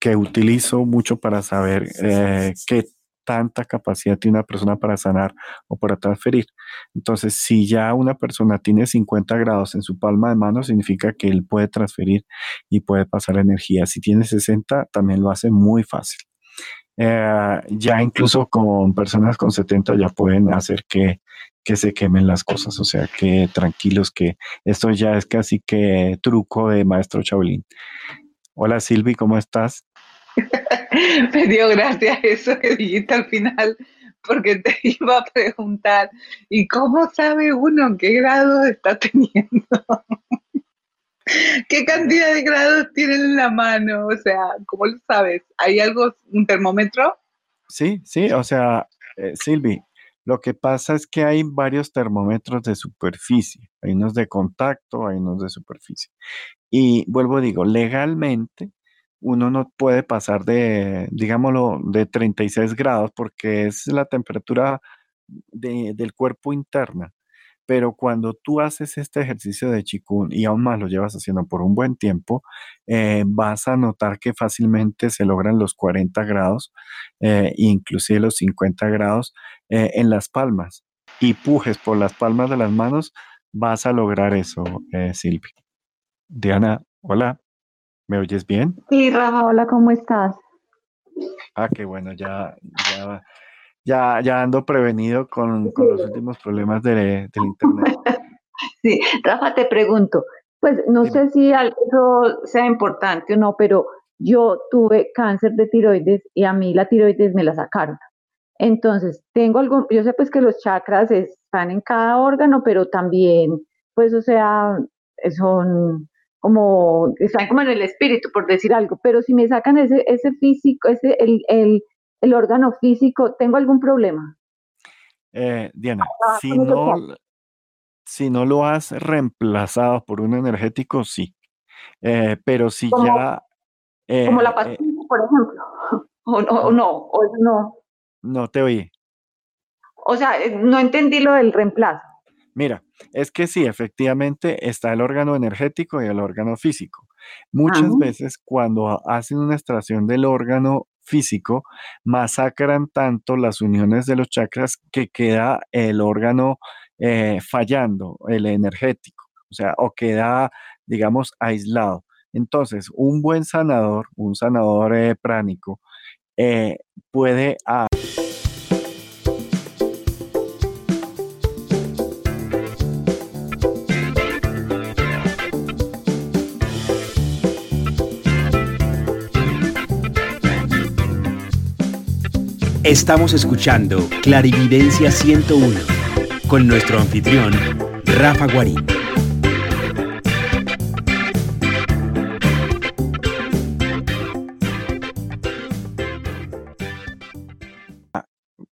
que utilizo mucho para saber qué tanta capacidad tiene una persona para sanar o para transferir. Entonces, si ya una persona tiene 50 grados en su palma de mano, significa que él puede transferir y puede pasar energía. Si tiene 60, también lo hace muy fácil. Eh, ya incluso con personas con 70 ya pueden hacer que, que se quemen las cosas. O sea, que tranquilos, que esto ya es casi que truco de maestro Chaulín. Hola Silvi, ¿cómo estás? Me dio gracia eso que dijiste al final, porque te iba a preguntar, ¿y cómo sabe uno qué grado está teniendo? ¿Qué cantidad de grados tiene en la mano? O sea, ¿cómo lo sabes? ¿Hay algo, un termómetro? Sí, sí, o sea, eh, Silvi, Lo que pasa es que hay varios termómetros de superficie. Hay unos de contacto, hay unos de superficie. Y vuelvo, digo, legalmente uno no puede pasar de, digámoslo, de 36 grados porque es la temperatura del cuerpo interna. Pero cuando tú haces este ejercicio de chikun y aún más lo llevas haciendo por un buen tiempo, eh, vas a notar que fácilmente se logran los 40 grados, eh, inclusive los 50 grados eh, en las palmas. Y pujes por las palmas de las manos, vas a lograr eso, Silvia. Diana, hola. ¿Me oyes bien? Sí, Rafa, hola, ¿cómo estás? Ah, qué bueno, ya, ya, ya, ando prevenido con, los últimos problemas de, del internet. Sí, Rafa, te pregunto, pues no sé si algo sea importante o no, pero yo tuve cáncer de tiroides y a mí la tiroides me la sacaron. Entonces, tengo algo, yo sé pues que los chakras están en cada órgano, pero también, pues, o sea, son como, están como en el espíritu, por decir algo, pero si me sacan ese, ese físico, ese, el, el, el órgano físico, ¿tengo algún problema? Eh, Diana, ah, si, no, si no lo has reemplazado por un energético, sí. Eh, pero si ya... como la eh, pastilla, por ejemplo. O, o, no, o no. No te oí. O sea, no entendí lo del reemplazo. Mira, es que sí, efectivamente está el órgano energético y el órgano físico. Muchas veces cuando hacen una extracción del órgano físico, masacran tanto las uniones de los chakras que queda el órgano eh, fallando, el energético, o sea, o queda, digamos, aislado. Entonces, un buen sanador, un sanador eh, pránico, eh, puede... Estamos escuchando Clarividencia 101 con nuestro anfitrión, Rafa Guarín.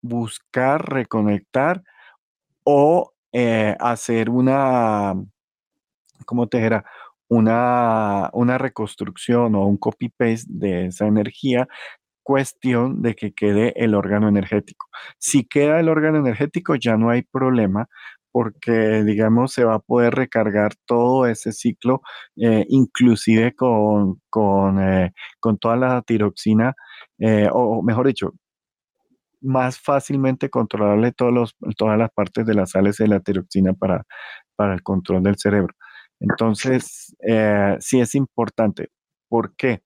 Buscar, reconectar o eh, hacer una, ¿cómo te dijera? Una, una reconstrucción o un copy-paste de esa energía cuestión de que quede el órgano energético. Si queda el órgano energético ya no hay problema porque, digamos, se va a poder recargar todo ese ciclo, eh, inclusive con, con, eh, con, toda la tiroxina, eh, o mejor dicho, más fácilmente controlarle todos los, todas las partes de las sales de la tiroxina para, para el control del cerebro. Entonces, sí es importante. ¿Por qué?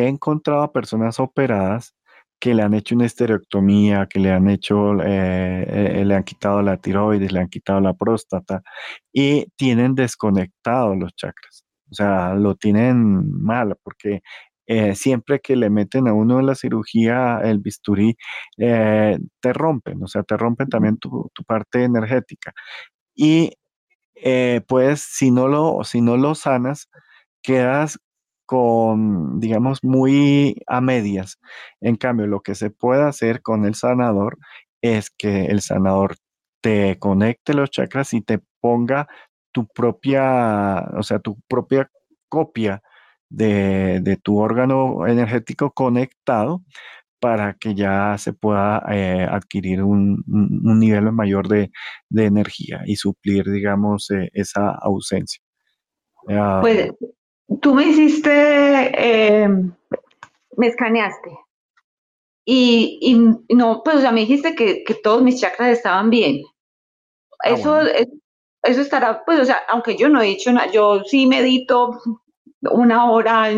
He encontrado a personas operadas que le han hecho una estereoctomía, que le han hecho, eh, eh, le han quitado la tiroides, le han quitado la próstata y tienen desconectados los chakras. O sea, lo tienen mal porque eh, siempre que le meten a uno en la cirugía el bisturí, te rompen, o sea, te rompen también tu, tu parte energética. Y pues si no, lo, si no lo sanas, quedas con, digamos, muy a medias. En cambio, lo que se puede hacer con el sanador es que el sanador te conecte los chakras y te ponga tu propia, o sea, tu propia copia de, tu órgano energético conectado para que ya se pueda eh, adquirir un, nivel mayor de, energía y suplir, digamos, eh, esa ausencia. Ah, pues tú me hiciste, eh, me escaneaste. Y, y, no, pues o sea, me dijiste que, que todos mis chakras estaban bien. Ah, eso, eso estará, pues, o sea, aunque yo no he dicho nada, yo sí medito una hora,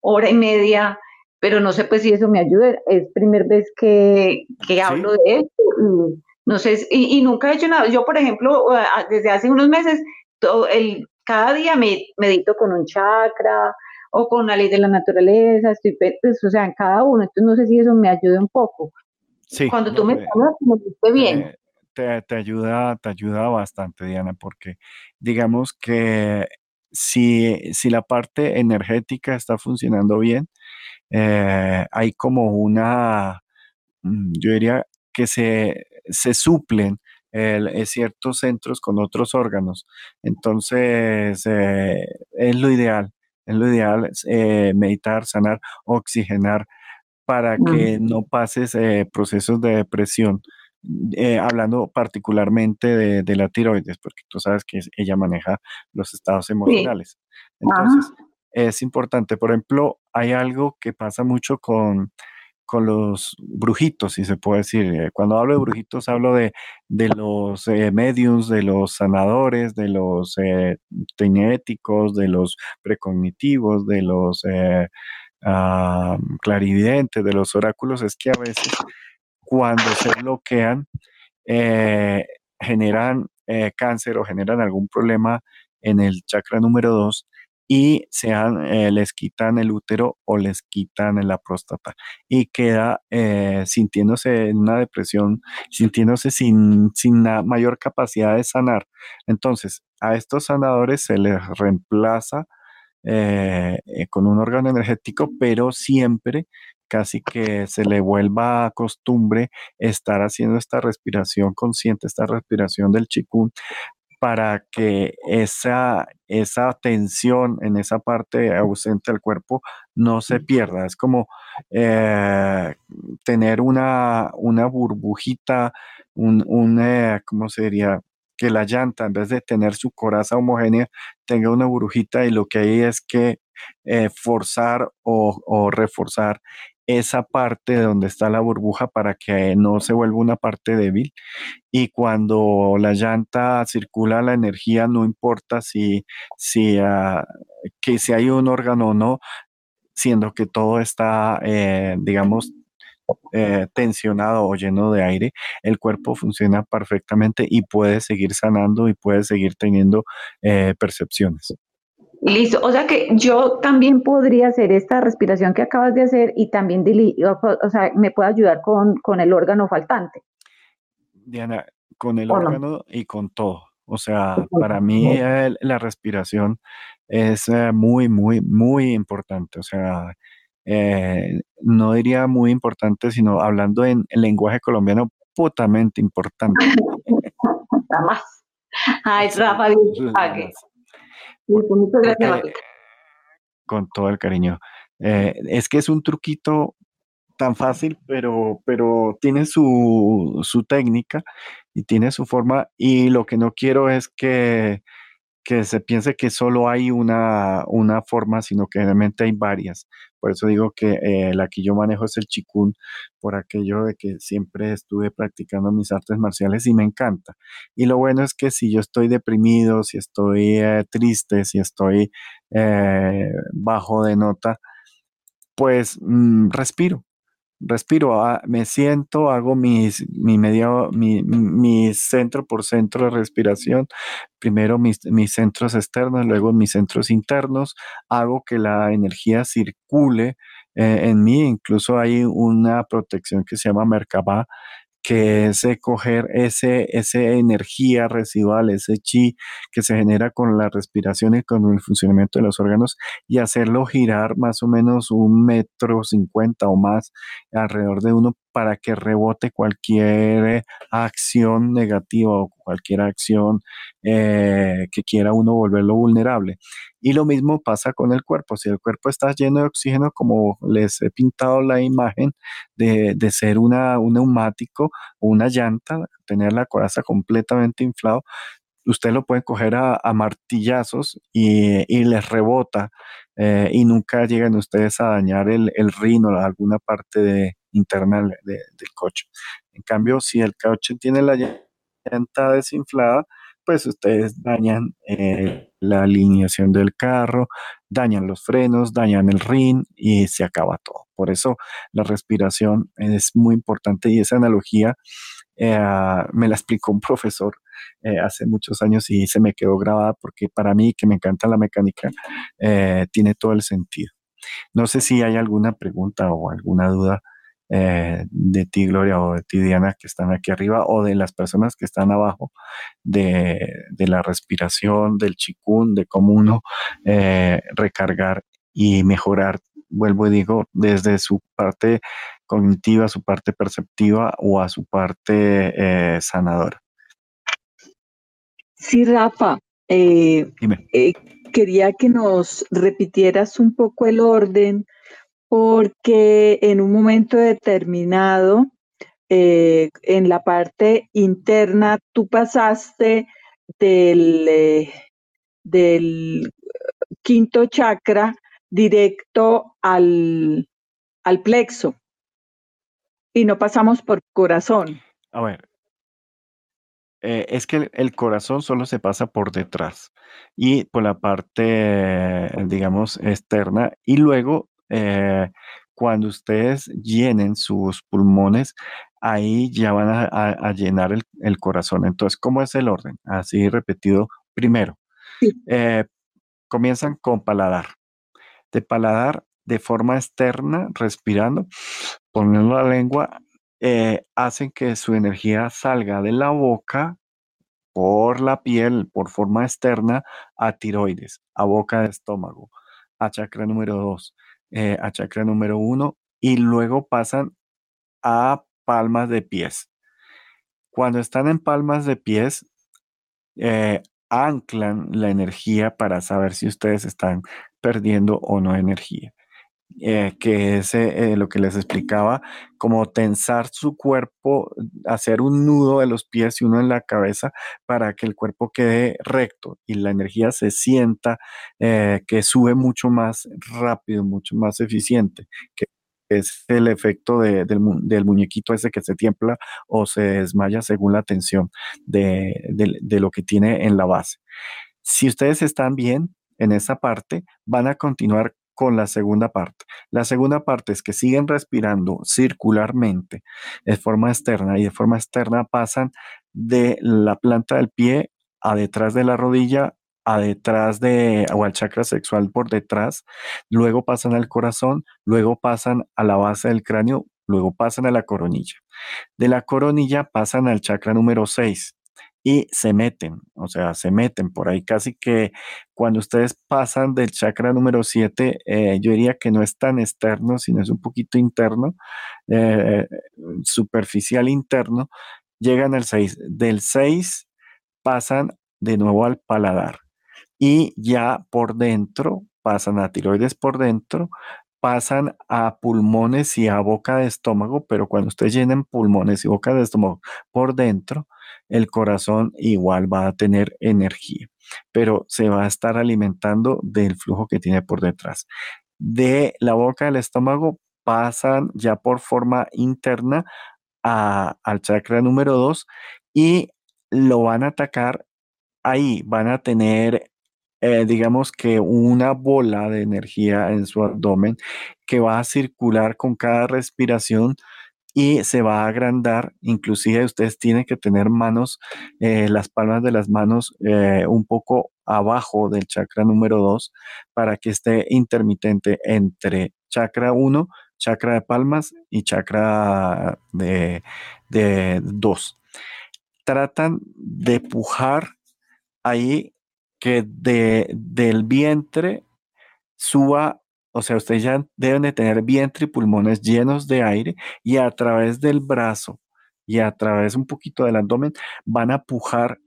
hora y media, pero no sé pues si eso me ayuda. Es primera vez que, que hablo de eso. no sé, y, y, nunca he hecho nada. Yo, por ejemplo, desde hace unos meses, todo el, cada día me medito con un chakra o con la ley de la naturaleza, estoy, pues, o sea, en cada uno, entonces no sé si eso me ayuda un poco. Sí. Cuando tú me hablas, me dice bien. Te, te, ayuda, te ayuda bastante, Diana, porque digamos que si, si la parte energética está funcionando bien, eh, hay como una, mm, yo diría que se, se suplen ciertos centros con otros órganos. Entonces, es lo ideal, es lo ideal meditar, sanar, oxigenar para que no pases procesos de depresión. hablando particularmente de, la tiroides, porque tú sabes que ella maneja los estados emocionales. Entonces, es importante. Por ejemplo, hay algo que pasa mucho con, con los brujitos, si se puede decir. Eh, cuando hablo de brujitos, hablo de, de los eh, mediums, de los sanadores, de los eh, de los precognitivos, de los eh, ah, clarividentes, de los oráculos. Es que a veces cuando se bloquean, generan cáncer o generan algún problema en el chakra número 2 y sean, eh, les quitan el útero o les quitan la próstata y queda eh, sintiéndose en una depresión, sintiéndose sin, sin la mayor capacidad de sanar. Entonces, a estos sanadores se les reemplaza eh, con un órgano energético, pero siempre casi que se le vuelva a costumbre estar haciendo esta respiración consciente, esta respiración del chikun, para que esa, esa tensión en esa parte ausente del cuerpo no se pierda. Es como eh, tener una, una burbujita, un, eh, ¿cómo se diría? Que la llanta, en vez de tener su coraza homogénea, tenga una burbujita y lo que hay es que eh, forzar o, o reforzar esa parte donde está la burbuja para que no se vuelva una parte débil. Y cuando la llanta circula la energía, no importa si, si, ah, que si hay un órgano o no, siendo que todo está, eh, digamos, eh, tensionado o lleno de aire, el cuerpo funciona perfectamente y puede seguir sanando y puede seguir teniendo eh, percepciones. Listo, o sea que yo también podría hacer esta respiración que acabas de hacer y también, o sea, me puede ayudar con, con el órgano faltante. Diana, con el órgano y con todo. O sea, para mí la respiración es eh, muy, muy, muy importante. O sea, eh, no diría muy importante, sino hablando en, lenguaje colombiano, putamente importante. más. Ay, Rafa, muchas gracias, Con todo el cariño. Eh, es que es un truquito tan fácil, pero, pero tiene su, su técnica y tiene su forma. Y lo que no quiero es que que se piense que solo hay una, una forma, sino que realmente hay varias. Por eso digo que eh, la que yo manejo es el chikun, por aquello de que siempre estuve practicando mis artes marciales y me encanta. Y lo bueno es que si yo estoy deprimido, si estoy eh, triste, si estoy eh, bajo de nota, pues mm, respiro respiro, ah, me siento, hago mi, medio, mi, centro por centro de respiración, primero mis, mis, centros externos, luego mis centros internos, hago que la energía circule eh, en mí, incluso hay una protección que se llama Merkabah, que es coger ese, esa energía residual, ese chi que se genera con la respiración y con el funcionamiento de los órganos y hacerlo girar más o menos un metro cincuenta o más alrededor de uno para que rebote cualquier acción negativa o cualquier acción eh, que quiera uno volverlo vulnerable. Y lo mismo pasa con el cuerpo. Si el cuerpo está lleno de oxígeno, como les he pintado la imagen de, ser una, un neumático o una llanta, tener la coraza completamente inflado, usted lo puede coger a, martillazos y, les rebota eh, y nunca llegan ustedes a dañar el, el rin o alguna parte de, interna del coche. En cambio, si el coche tiene la llanta desinflada, pues ustedes dañan eh, la alineación del carro, dañan los frenos, dañan el rin y se acaba todo. Por eso la respiración es muy importante y esa analogía eh, me la explicó un profesor eh, hace muchos años y se me quedó grabada porque para mí, que me encanta la mecánica, tiene todo el sentido. No sé si hay alguna pregunta o alguna duda eh, de ti, Gloria, o de ti, Diana, que están aquí arriba, o de las personas que están abajo, de, la respiración, del chikun, de cómo uno eh, recargar y mejorar, vuelvo y digo, desde su parte cognitiva, su parte perceptiva o a su parte eh, sanadora. Sí, Rafa, quería que nos repitieras un poco el orden porque en un momento determinado, en la parte interna, tú pasaste del, del quinto chakra directo al, al plexo y no pasamos por corazón. A ver, eh, es que el, corazón solo se pasa por detrás y por la parte, digamos, externa y luego eh, cuando ustedes llenen sus pulmones, ahí ya van a, llenar el, corazón. Entonces, ¿cómo es el orden? Así repetido. Primero, eh, comienzan con paladar. De paladar de forma externa, respirando, poniendo la lengua, eh, hacen que su energía salga de la boca por la piel, por forma externa, a tiroides, a boca de estómago, a chakra número 2, eh, a chakra número 1 y luego pasan a palmas de pies. Cuando están en palmas de pies, eh, anclan la energía para saber si ustedes están perdiendo o no energía. Eh, que es eh, lo que les explicaba, como tensar su cuerpo, hacer un nudo de los pies y uno en la cabeza para que el cuerpo quede recto y la energía se sienta que sube mucho más rápido, mucho más eficiente, que es el efecto del, muñequito ese que se tiembla o se desmaya según la tensión de lo que tiene en la base. Si ustedes están bien en esa parte, van a continuar con la segunda parte. La segunda parte es que siguen respirando circularmente de forma externa y de forma externa pasan de la planta del pie a detrás de la rodilla a detrás de, o al chakra sexual por detrás, luego pasan al corazón, luego pasan a la base del cráneo, luego pasan a la coronilla. De la coronilla pasan al chakra número 6 y se meten, o sea, se meten por ahí. Casi que cuando ustedes pasan del chakra número 7, eh, yo diría que no es tan externo, sino es un poquito interno, eh, superficial interno, llegan al 6. Del 6 pasan de nuevo al paladar y ya por dentro, pasan a tiroides por dentro, pasan a pulmones y a boca de estómago, pero cuando ustedes llenen pulmones y boca de estómago por dentro, el corazón igual va a tener energía, pero se va a estar alimentando del flujo que tiene por detrás. De la boca del estómago pasan ya por forma interna al chakra número 2 y lo van a atacar ahí, van a tener eh, digamos que una bola de energía en su abdomen que va a circular con cada respiración y se va a agrandar. Inclusive ustedes tienen que tener manos, eh, las palmas de las manos eh, un poco abajo del chakra número 2 para que esté intermitente entre chakra 1, chakra de palmas y chakra de 2. Tratan de pujar ahí que de, del vientre suba, o sea, ustedes ya deben de tener vientre y pulmones llenos de aire y a través del brazo y a través un poquito del abdomen van a pujar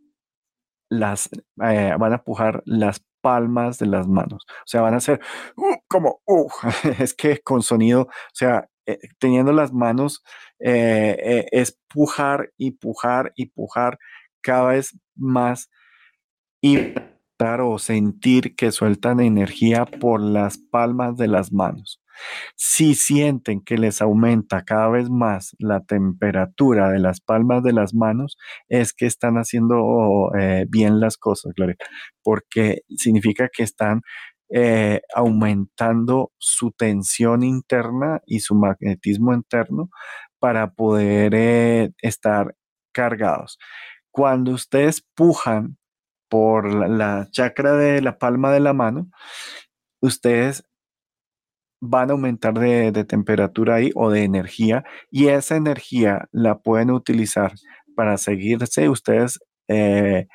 las, eh, van a pujar las palmas de las manos. O sea, van a hacer uh, como, uh, es que con sonido, o sea, eh, teniendo las manos, eh, es pujar y pujar y pujar cada vez más. Y o sentir que sueltan energía por las palmas de las manos. Si sienten que les aumenta cada vez más la temperatura de las palmas de las manos, es que están haciendo eh, bien las cosas, Gloria, porque significa que están eh, aumentando su tensión interna y su magnetismo interno para poder eh, estar cargados. Cuando ustedes pujan por la, chakra de la palma de la mano, ustedes van a aumentar de, temperatura ahí o de energía y esa energía la pueden utilizar para seguirse ustedes eh,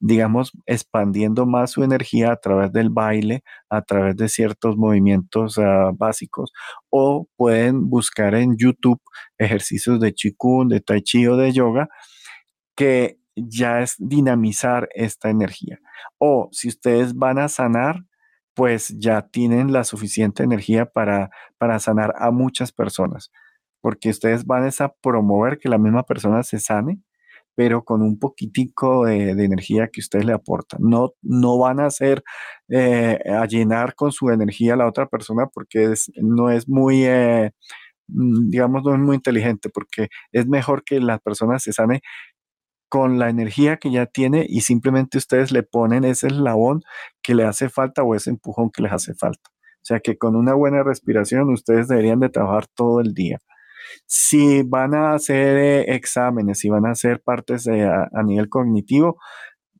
digamos, expandiendo más su energía a través del baile, a través de ciertos movimientos ah, básicos, o pueden buscar en YouTube ejercicios de Qigong, de Tai Chi o de yoga, que ya es dinamizar esta energía. O si ustedes van a sanar, pues ya tienen la suficiente energía para, para sanar a muchas personas, porque ustedes van a promover que la misma persona se sane, pero con un poquitico de, energía que ustedes le aportan. No, no van a hacer eh, a llenar con su energía a la otra persona porque no es muy, eh, mm, digamos, no es muy inteligente, porque es mejor que la persona se sane con la energía que ya tiene y simplemente ustedes le ponen ese eslabón que le hace falta o ese empujón que les hace falta. O sea que con una buena respiración ustedes deberían de trabajar todo el día. Si van a hacer eh, exámenes, si van a hacer partes a, nivel cognitivo,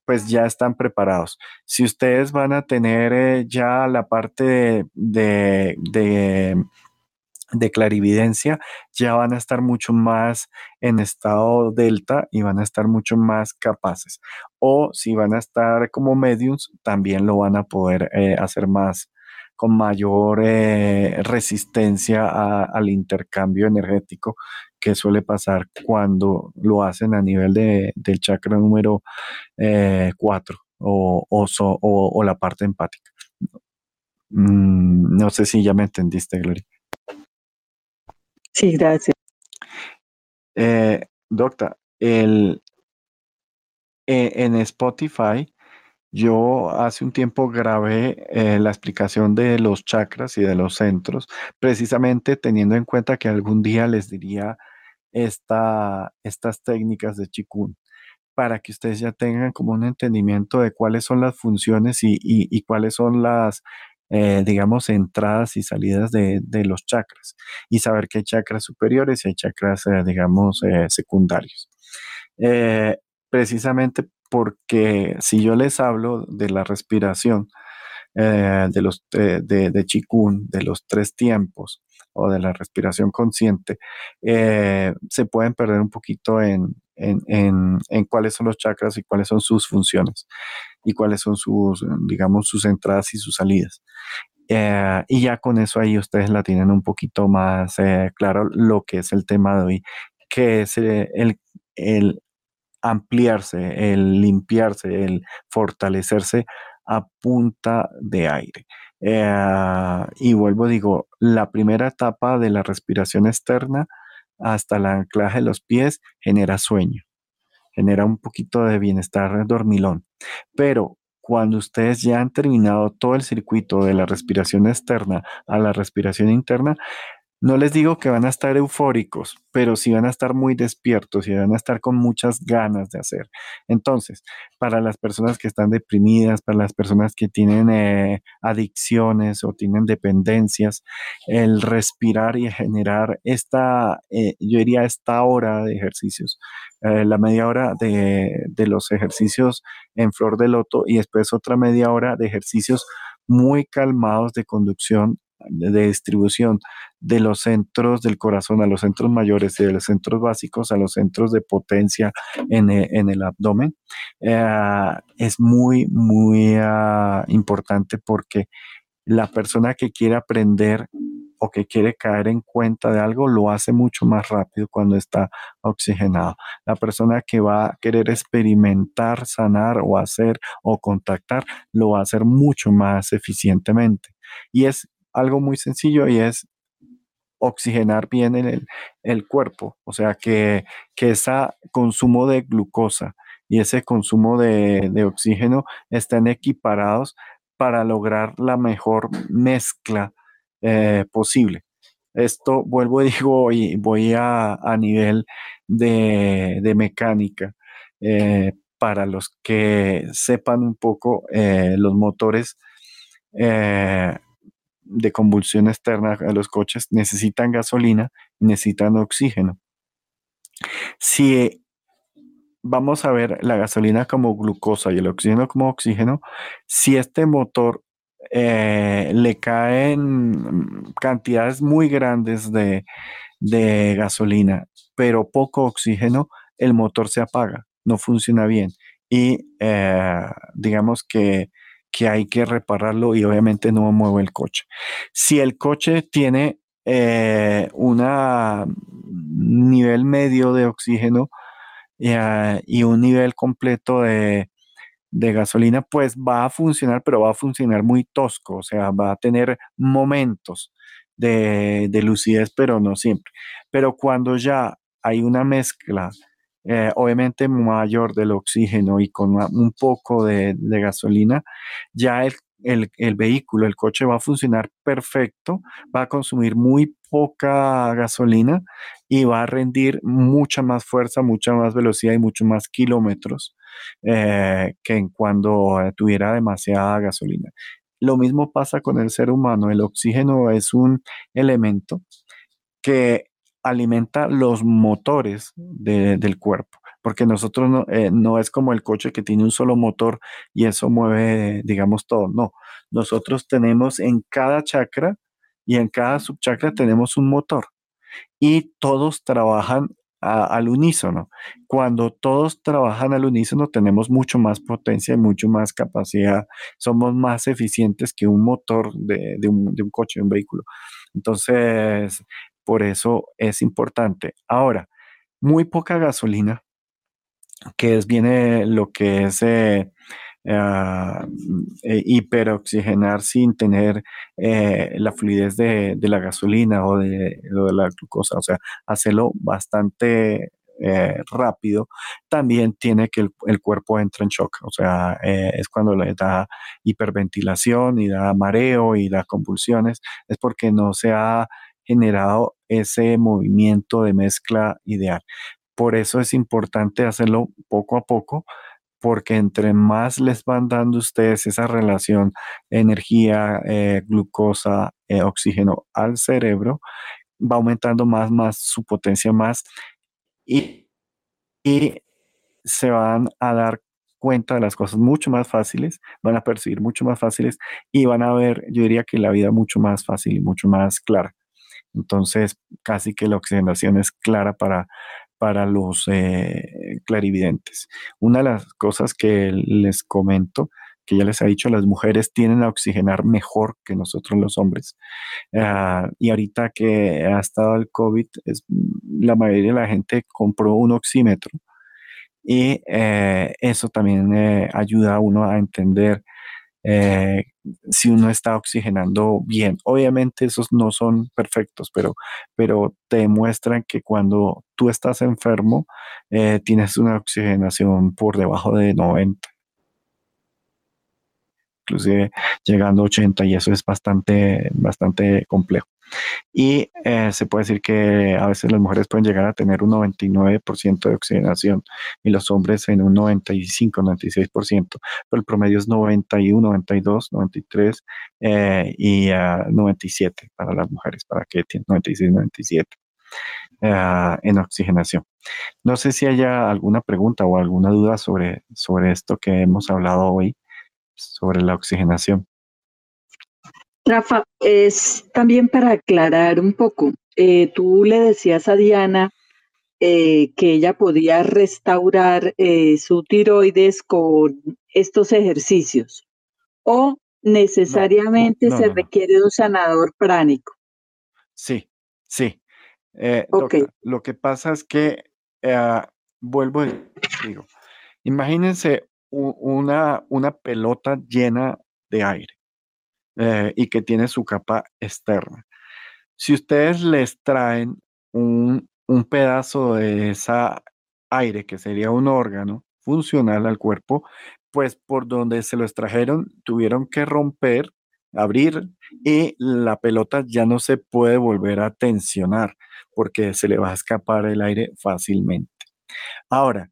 pues ya están preparados. Si ustedes van a tener eh, ya la parte de de clarividencia, ya van a estar mucho más en estado delta y van a estar mucho más capaces. O si van a estar como mediums, también lo van a poder eh, hacer más con mayor eh, resistencia al intercambio energético que suele pasar cuando lo hacen a nivel de, del chakra número 4 eh, o, o, la parte empática. Mm, no sé si ya me entendiste, Gloria. Sí, gracias. Eh, el, eh, en Spotify yo hace un tiempo grabé eh, la explicación de los chakras y de los centros, precisamente teniendo en cuenta que algún día les diría esta, estas técnicas de Chikun para que ustedes ya tengan como un entendimiento de cuáles son las funciones y cuáles son las eh, digamos, entradas y salidas de, los chakras y saber que hay chakras superiores y hay chakras, eh, digamos, eh, secundarios. precisamente porque si yo les hablo de la respiración, de los de, de chikun, de los tres tiempos o de la respiración consciente, se pueden perder un poquito en, en, cuáles son los chakras y cuáles son sus funciones y cuáles son sus, digamos, sus entradas y sus salidas. Eh, y ya con eso ahí ustedes la tienen un poquito más eh, claro lo que es el tema de hoy, que es eh, el, el ampliarse, el limpiarse, el fortalecerse a punta de aire. y vuelvo, digo, la primera etapa de la respiración externa hasta el anclaje de los pies genera sueño, genera un poquito de bienestar dormilón. Pero cuando ustedes ya han terminado todo el circuito de la respiración externa a la respiración interna, no les digo que van a estar eufóricos, pero sí van a estar muy despiertos y van a estar con muchas ganas de hacer. Entonces, para las personas que están deprimidas, para las personas que tienen eh, adicciones o tienen dependencias, el respirar y generar esta, eh, yo diría, esta hora de ejercicios, eh, la media hora de, de los ejercicios en flor de loto y después otra media hora de ejercicios muy calmados de conducción de distribución de los centros del corazón a los centros mayores y de los centros básicos a los centros de potencia en, e, el abdomen, eh, es muy, muy ah, importante porque la persona que quiere aprender o que quiere caer en cuenta de algo lo hace mucho más rápido cuando está oxigenado. La persona que va a querer experimentar, sanar o hacer o contactar lo va a hacer mucho más eficientemente. Y es algo muy sencillo y es oxigenar bien el, el cuerpo, o sea, que, que ese consumo de glucosa y ese consumo de, oxígeno estén equiparados para lograr la mejor mezcla eh, posible. Esto, vuelvo y digo, y voy a, a nivel de, mecánica. Eh, para los que sepan un poco eh, los motores, de combustión externa a los coches necesitan gasolina necesitan oxígeno. Si vamos a ver la gasolina como glucosa y el oxígeno como oxígeno, si este motor eh, le caen cantidades muy grandes de, de gasolina, pero poco oxígeno, el motor se apaga, no funciona bien y digamos que, que hay que repararlo y obviamente no mueve el coche. Si el coche tiene un nivel medio de oxígeno y un nivel completo de, de gasolina, pues va a funcionar, pero va a funcionar muy tosco, o sea, va a tener momentos de, lucidez, pero no siempre. Pero cuando ya hay una mezcla, eh, obviamente mayor del oxígeno y con un poco de, gasolina, ya el, el, vehículo, el coche va a funcionar perfecto, va a consumir muy poca gasolina y va a rendir mucha más fuerza, mucha más velocidad y mucho más kilómetros eh, que cuando tuviera demasiada gasolina. Lo mismo pasa con el ser humano. El oxígeno es un elemento que alimenta los motores del cuerpo, porque nosotros no, eh, no, es como el coche que tiene un solo motor y eso mueve, digamos, todo. No, nosotros tenemos en cada chakra y en cada subchakra tenemos un motor y todos trabajan al unísono. Cuando todos trabajan al unísono tenemos mucho más potencia y mucho más capacidad. Somos más eficientes que un motor de, un, de un coche, de un vehículo. Entonces, por eso es importante. Ahora, muy poca gasolina, que es, viene lo que es eh, uh, hiperoxigenar sin tener eh, la fluidez de, la gasolina o de, la glucosa, o sea, hacerlo bastante rápido, también tiene que el, cuerpo entra en shock, o sea, es cuando le da hiperventilación y da mareo y da convulsiones, es porque no se ha generado ese movimiento de mezcla ideal. Por eso es importante hacerlo poco a poco porque entre más les van dando ustedes esa relación energía, eh, glucosa, eh, oxígeno al cerebro, va aumentando más, más su potencia más y, y se van a dar cuenta de las cosas mucho más fáciles, van a percibir mucho más fáciles y van a ver, yo diría que la vida mucho más fácil y mucho más clara. Entonces, casi que la oxigenación es clara para para los eh, clarividentes. Una de las cosas que les comento, que ya les ha dicho, las mujeres tienen a oxigenar mejor que nosotros los hombres. Ah, y ahorita que ha estado el COVID, la mayoría de la gente compró un oxímetro y eh, eso también eh, ayuda a uno a entender eh, si uno está oxigenando bien. Obviamente esos no son perfectos, pero, pero te demuestran que cuando tú estás enfermo, eh, tienes una oxigenación por debajo de 90 inclusive llegando a 80 y eso es bastante, bastante complejo. Y eh, se puede decir que a veces las mujeres pueden llegar a tener un 99% de oxigenación y los hombres en un 95, 96%, pero el promedio es 91, 92, 93 y 97 eh, para las mujeres, para que tienen 96, 97 en oxigenación. No sé si haya alguna pregunta o alguna duda sobre, sobre esto que hemos hablado hoy sobre la oxigenación. Rafa, es también para aclarar un poco, eh, tú le decías a Diana eh, que ella podía restaurar eh, su tiroides con estos ejercicios o necesariamente se requiere un sanador pránico. Sí, sí. lo que pasa es que, vuelvo y digo, imagínense una, una pelota llena de aire eh, y que tiene su capa externa. Si ustedes les traen un, un pedazo de esa aire, que sería un órgano funcional al cuerpo, pues por donde se lo extrajeron tuvieron que romper, abrir y la pelota ya no se puede volver a tensionar porque se le va a escapar el aire fácilmente. Ahora,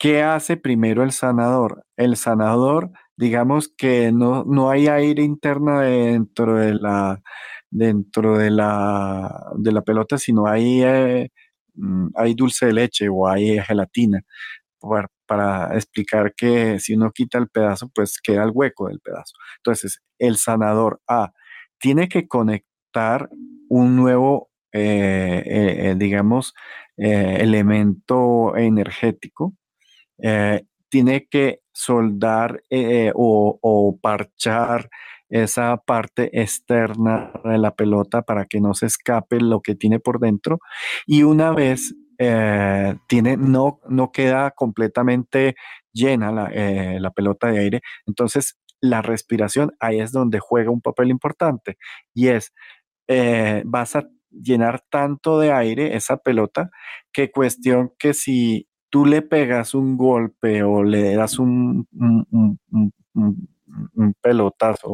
¿Qué hace primero el sanador? El sanador, digamos que no, no hay aire interno dentro de la, dentro de la, de la pelota, sino hay, eh, mm, hay dulce de leche o hay gelatina. Para, para, explicar que si uno quita el pedazo, pues queda el hueco del pedazo. Entonces, el sanador A tiene que conectar un nuevo, eh, eh, digamos, elemento energético tiene que soldar eh, o, parchar esa parte externa de la pelota para que no se escape lo que tiene por dentro. Y una vez eh, tiene, no, no queda completamente llena la, eh, la pelota de aire, entonces la respiración ahí es donde juega un papel importante y es, vas a llenar tanto de aire esa pelota que cuestión que si tú le pegas un golpe o le das un, pelotazo,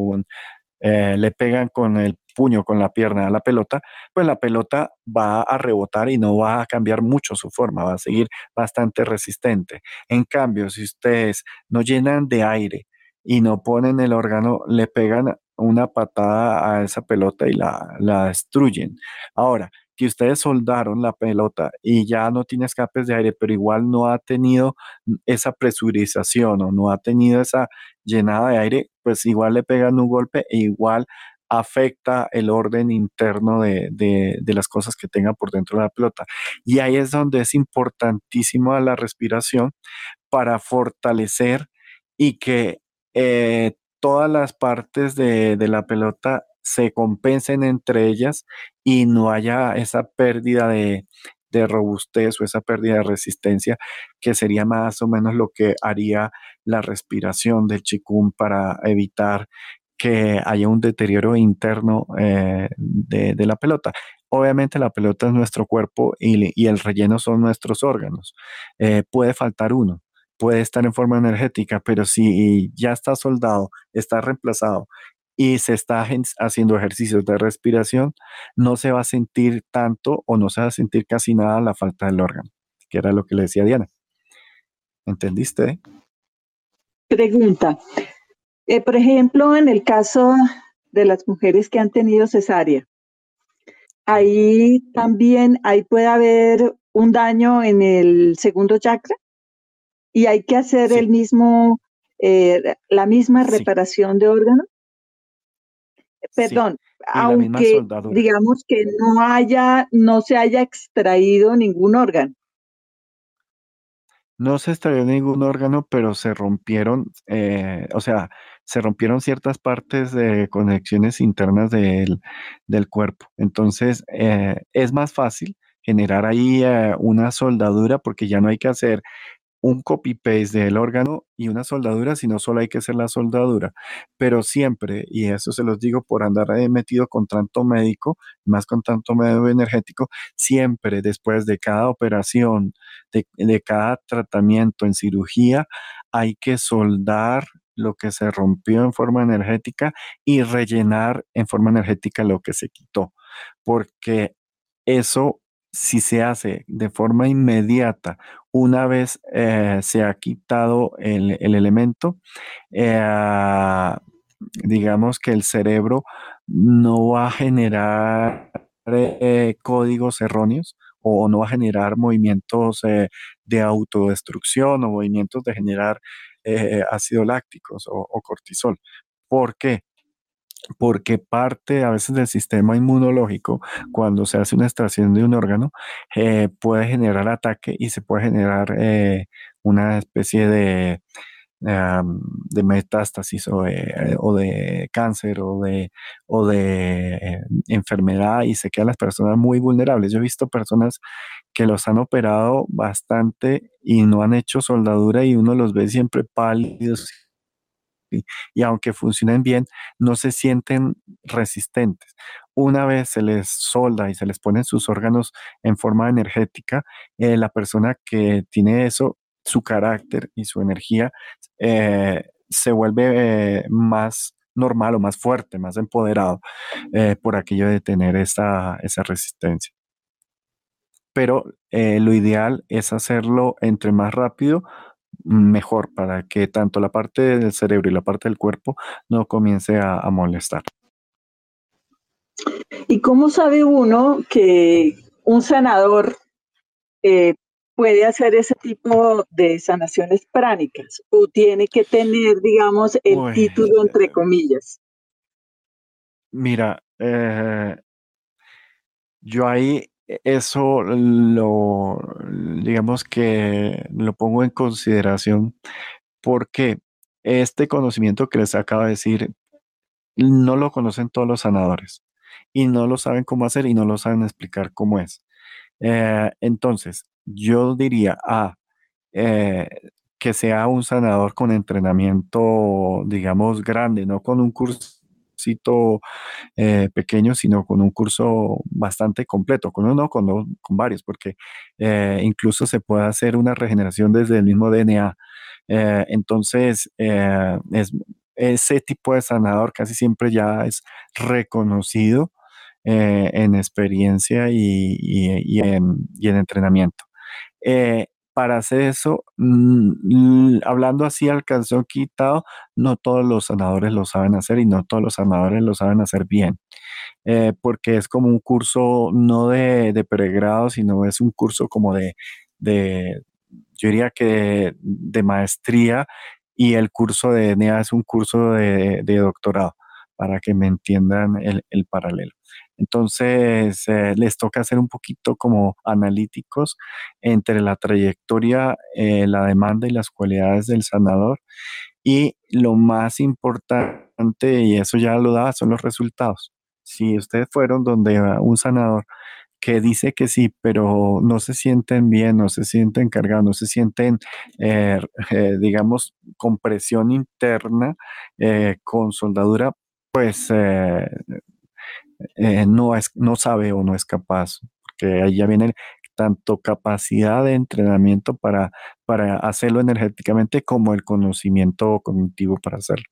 eh, le pegan con el puño, con la pierna a la pelota, pues la pelota va a rebotar y no va a cambiar mucho su forma, va a seguir bastante resistente. En cambio, si ustedes no llenan de aire y no ponen el órgano, le pegan una patada a esa pelota y la, la destruyen. Ahora, que ustedes soldaron la pelota y ya no tiene escapes de aire, pero igual no ha tenido esa presurización o no ha tenido esa llenada de aire, pues igual le pegan un golpe e igual afecta el orden interno de, de, las cosas que tenga por dentro de la pelota. Y ahí es donde es importantísimo la respiración para fortalecer y que eh, todas las partes de, de la pelota se compensen entre ellas y no haya esa pérdida de, robustez o esa pérdida de resistencia, que sería más o menos lo que haría la respiración del chikun para evitar que haya un deterioro interno eh, de, la pelota. Obviamente la pelota es nuestro cuerpo y, el relleno son nuestros órganos. Eh, puede faltar uno, puede estar en forma energética, pero si ya está soldado, está reemplazado y se está haciendo ejercicios de respiración, no se va a sentir tanto o no se va a sentir casi nada la falta del órgano, que era lo que le decía Diana. ¿Entendiste? Pregunta. Eh, por ejemplo, en el caso de las mujeres que han tenido cesárea, ahí también ahí puede haber un daño en el segundo chakra y hay que hacer el mismo, eh, la misma reparación de órganos perdón, aunque digamos que no haya, no se haya extraído ningún órgano. No se extrajo ningún órgano, pero se rompieron, eh, o sea, se rompieron ciertas partes de conexiones internas del, del cuerpo. Entonces, eh, es más fácil generar ahí eh, una soldadura porque ya no hay que hacer un copy-paste del órgano y una soldadura, sino solo hay que hacer la soldadura. Pero siempre, y eso se los digo por andar metido con tanto médico, más con tanto medio energético, siempre después de cada operación, de, de cada tratamiento en cirugía, hay que soldar lo que se rompió en forma energética y rellenar en forma energética lo que se quitó, porque eso si se hace de forma inmediata, una vez eh, se ha quitado el, elemento, eh, digamos que el cerebro no va a generar eh, códigos erróneos o no va a generar movimientos de autodestrucción o movimientos de generar ácido lácticos o, o cortisol. ¿Por qué? Porque parte a veces del sistema inmunológico, cuando se hace una extracción de un órgano, eh, puede generar ataque y se puede generar eh, una especie de, de metástasis o de, cáncer o de, o de enfermedad y se quedan las personas muy vulnerables. Yo he visto personas que los han operado bastante y no han hecho soldadura y uno los ve siempre pálidos y, aunque funcionen bien, no se sienten resistentes. Una vez se les solda y se les ponen sus órganos en forma energética, eh, la persona que tiene eso, su carácter y su energía eh, se vuelve eh, más normal o más fuerte, más empoderado por aquello de tener esa, esa resistencia. Pero lo ideal es hacerlo entre más rápido, mejor para que tanto la parte del cerebro y la parte del cuerpo no comience a, molestar. ¿Y cómo sabe uno que un sanador eh, puede hacer ese tipo de sanaciones pránicas o tiene que tener, digamos, el título entre comillas? Mira, eh, yo ahí eso lo, digamos que lo pongo en consideración porque este conocimiento que les acabo de decir no lo conocen todos los sanadores y no lo saben cómo hacer y no lo saben explicar cómo es. Eh, entonces, yo diría, a eh, que sea un sanador con entrenamiento, digamos, grande, no con un cursito eh, pequeño, sino con un curso bastante completo, con uno, con, con varios, porque incluso se puede hacer una regeneración desde el mismo DNA. entonces, es, ese tipo de sanador casi siempre ya es reconocido eh, en experiencia y, en, entrenamiento. Eh, para hacer eso, mm, hablando así al calzón quitado, no todos los sanadores lo saben hacer y no todos los sanadores lo saben hacer bien. Eh, porque es como un curso no de, pregrado, sino es un curso como de, yo diría que de, maestría y el curso de ENEA es un curso de, doctorado, para que me entiendan el paralelo. Entonces, eh, les toca ser un poquito como analíticos entre la trayectoria, eh, la demanda y las cualidades del sanador. Y lo más importante, y eso ya lo da, son los resultados. Si ustedes fueron donde un sanador que dice que sí, pero no se sienten bien, no se sienten cargados, no se sienten, eh, digamos, con presión interna, con soldadura, pues eh, no, es, no sabe o no es capaz, porque ahí ya viene tanto capacidad de entrenamiento para, para hacerlo energéticamente como el conocimiento cognitivo para hacerlo.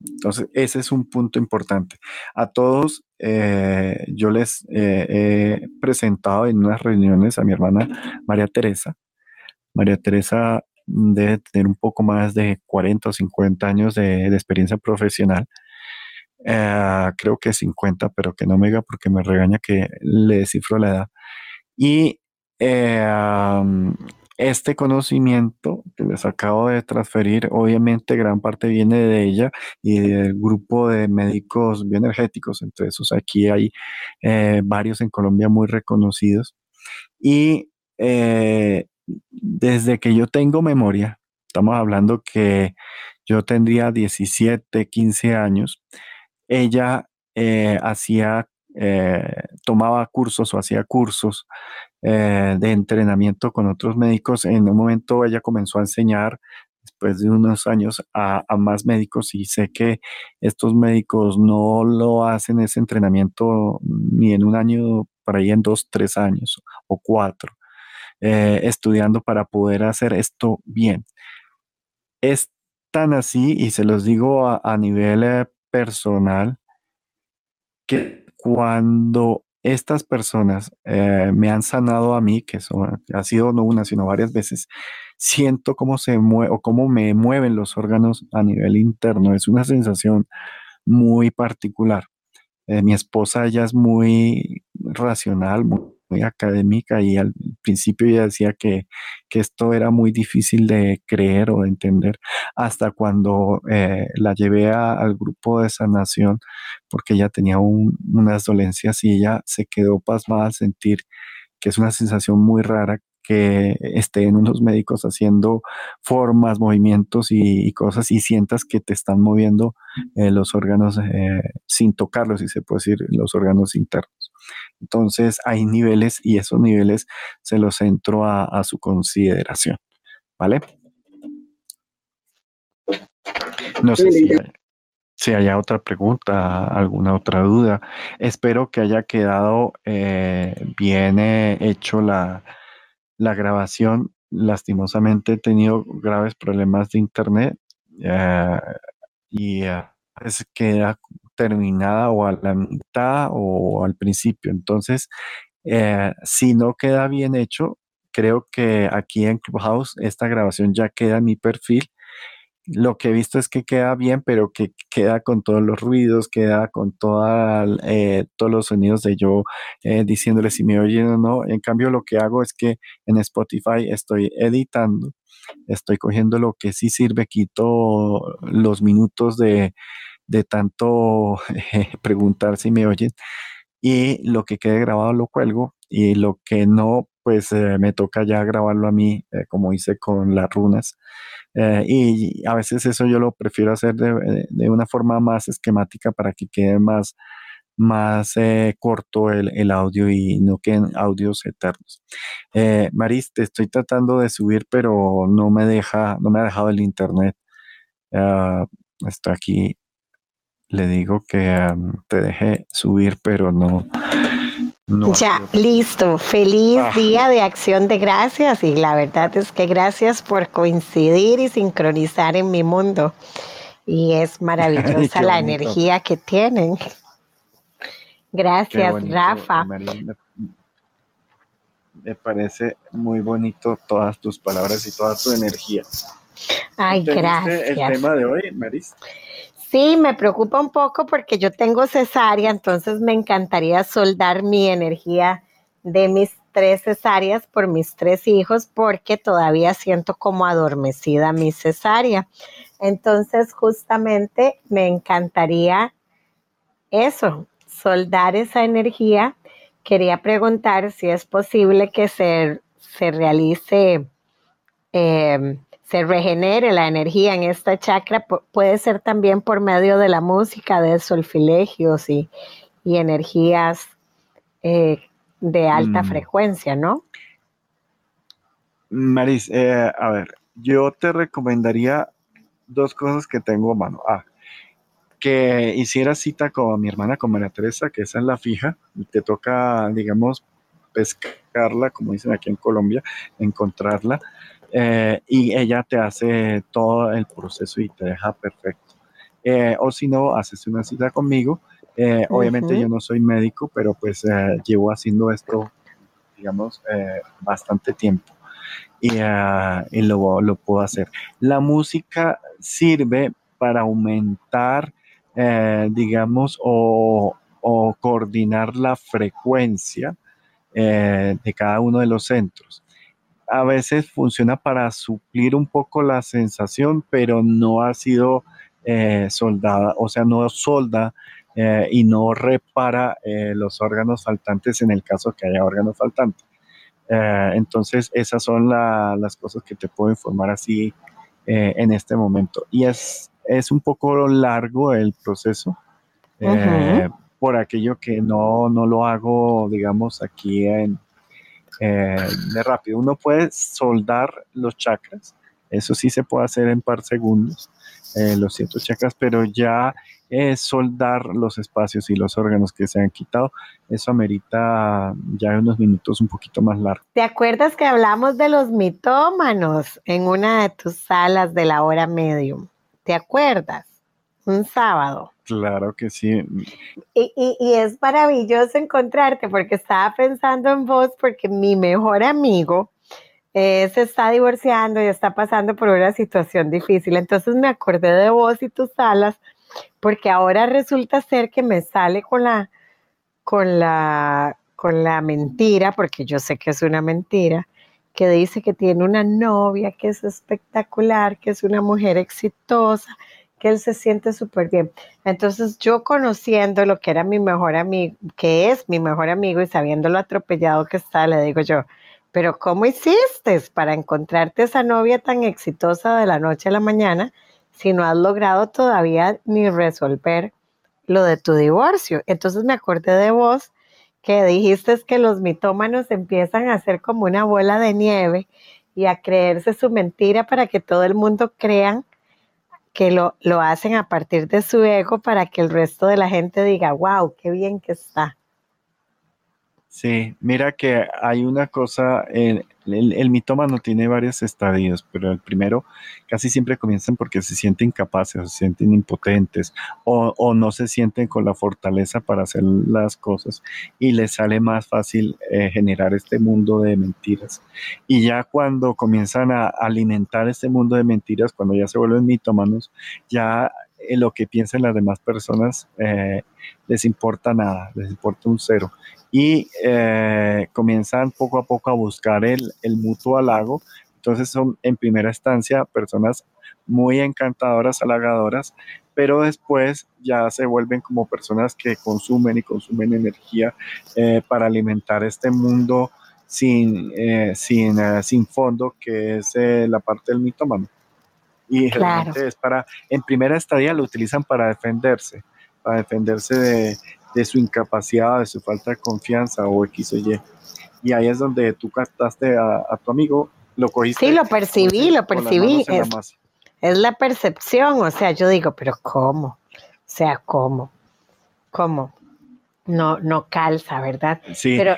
Entonces, ese es un punto importante. A todos, eh, yo les eh, he presentado en unas reuniones a mi hermana María Teresa. María Teresa debe tener un poco más de 40 o 50 años de experiencia profesional eh, creo que 50, pero que no me diga porque me regaña que le descifro la edad. Y eh, este conocimiento que les acabo de transferir, obviamente gran parte viene de ella y del grupo de médicos bioenergéticos, entre esos aquí hay eh, varios en Colombia muy reconocidos. Y desde que yo tengo memoria, estamos hablando que yo tendría 17, 15 años, ella eh, hacía, eh, tomaba cursos o hacía cursos eh, de entrenamiento con otros médicos. En un momento ella comenzó a enseñar después de unos años a, más médicos y sé que estos médicos no lo hacen ese entrenamiento ni en un año, por ahí en dos, tres años o cuatro, estudiando para poder hacer esto bien. Es tan así, y se los digo a nivel personal que cuando estas personas eh, me han sanado a mí, que son, ha sido no una, sino varias veces, siento cómo se mueve o cómo me mueven los órganos a nivel interno. Es una sensación muy particular. Eh, mi esposa, ella es muy racional, muy académica y al principio ella decía que, esto era muy difícil de creer o de entender hasta cuando eh, la llevé al grupo de sanación porque ella tenía unas dolencias y ella se quedó pasmada al sentir que es una sensación muy rara que estén unos médicos haciendo formas, movimientos y, cosas y sientas que te están moviendo eh, los órganos eh, sin tocarlos, si se puede decir, los órganos internos. Entonces hay niveles y esos niveles se los entro a, su consideración. ¿Vale? No sé si hay, haya otra pregunta, alguna otra duda. Espero que haya quedado eh, bien hecho la, la grabación, lastimosamente he tenido graves problemas de internet eh, y uh, queda terminada o a la mitad o al principio. Entonces, eh, si no queda bien hecho, creo que aquí en Clubhouse esta grabación ya queda en mi perfil lo que he visto es que queda bien, pero que queda con todos los ruidos, queda con toda, eh, todos los sonidos de yo eh, diciéndole si me oyen o no. En cambio, lo que hago es que en Spotify estoy editando, estoy cogiendo lo que sí sirve, quito los minutos de, tanto preguntar si me oyen y lo que quede grabado lo cuelgo y lo que no, pues eh, me toca ya grabarlo a mí, eh, como hice con las runas. Eh, y a veces eso yo lo prefiero hacer de, de, una forma más esquemática para que quede más, más corto el, el, audio y no queden audios eternos. Maris, te estoy tratando de subir, pero no me deja, no me ha dejado el internet. Uh, está aquí. Le digo que te deje subir, pero no, ya, listo. Feliz ah. día de acción de gracias y la verdad es que gracias por coincidir y sincronizar en mi mundo. Y es maravillosa la energía que tienen. Gracias, Rafa. me parece muy bonito todas tus palabras y toda tu energía. Ay, gracias. el tema de hoy, Maris? Sí, me preocupa un poco porque yo tengo cesárea, entonces me encantaría soldar mi energía de mis tres cesáreas por mis tres hijos porque todavía siento como adormecida mi cesárea. Entonces, justamente me encantaría eso, soldar esa energía. Quería preguntar si es posible que se, se realice eh, se regenere la energía en esta chakra puede ser también por medio de la música, de solfilegios y, y energías eh, de alta mm. frecuencia, ¿no? Maris, eh, a ver, yo te recomendaría dos cosas que tengo a mano. Ah, que hicieras cita con mi hermana, con María Teresa, que esa es la fija, y te toca, digamos, pescarla, como dicen aquí en Colombia, encontrarla eh, y ella te hace todo el proceso y te deja perfecto. Eh, o si no, haces una cita conmigo. Eh, obviamente yo no soy médico, pero pues llevo haciendo esto, digamos, bastante tiempo y, y lo, lo, puedo hacer. La música sirve para aumentar, digamos, o, o, coordinar la frecuencia de cada uno de los centros a veces funciona para suplir un poco la sensación, pero no ha sido eh, soldada, o sea, no solda eh, y no repara eh, los órganos faltantes en el caso que haya órganos faltantes. entonces, esas son las cosas que te puedo informar así en este momento. Y es, es un poco largo el proceso. Por aquello que no, no lo hago, digamos, aquí en, eh, de rápido. Uno puede soldar los chakras, eso sí se puede hacer en par segundos, eh, los ciertos chakras, pero ya es soldar los espacios y los órganos que se han quitado, eso amerita ya unos minutos un poquito más largos. ¿Te acuerdas que hablamos de los mitómanos en una de tus salas de la hora medium? ¿Te acuerdas? Un sábado. Claro que sí. Y, es maravilloso encontrarte porque estaba pensando en vos porque mi mejor amigo eh, se está divorciando y está pasando por una situación difícil. Entonces me acordé de vos y tus alas porque ahora resulta ser que me sale con la, con la, con la mentira, porque yo sé que es una mentira, que dice que tiene una novia que es espectacular, que es una mujer exitosa que él se siente súper bien. Entonces yo conociendo lo que era mi mejor amigo, que es mi mejor amigo y sabiendo lo atropellado que está, le digo yo, pero ¿cómo hiciste para encontrarte esa novia tan exitosa de la noche a la mañana si no has logrado todavía ni resolver lo de tu divorcio? Entonces me acordé de vos que dijiste que los mitómanos empiezan a ser como una bola de nieve y a creerse su mentira para que todo el mundo crean que lo, lo hacen a partir de su ego para que el resto de la gente diga, wow, qué bien que está. Sí, mira que hay una cosa, el, el, mitómano tiene varios estadios, pero el primero casi siempre comienzan porque se sienten incapaces, se sienten impotentes o, no se sienten con la fortaleza para hacer las cosas y les sale más fácil eh, generar este mundo de mentiras. Y ya cuando comienzan a alimentar este mundo de mentiras, cuando ya se vuelven mitómanos, ya en lo que piensen las demás personas eh, les importa nada, les importa un cero y eh, comienzan poco a poco a buscar el, el mutuo halago. Entonces son en primera instancia personas muy encantadoras, halagadoras, pero después ya se vuelven como personas que consumen y consumen energía eh, para alimentar este mundo sin, eh, sin, sin fondo, que es la parte del mitómano. Y realmente es para, en primera estadía lo utilizan para defenderse, para defenderse de, de su incapacidad, de su falta de confianza o X o Y. Y ahí es donde tú captaste a, tu amigo, lo cogiste. Sí, lo percibí, lo percibí. Es, la percepción, o sea, yo digo, pero ¿cómo? O sea, ¿cómo? ¿Cómo? No, no calza, ¿verdad? Sí. Pero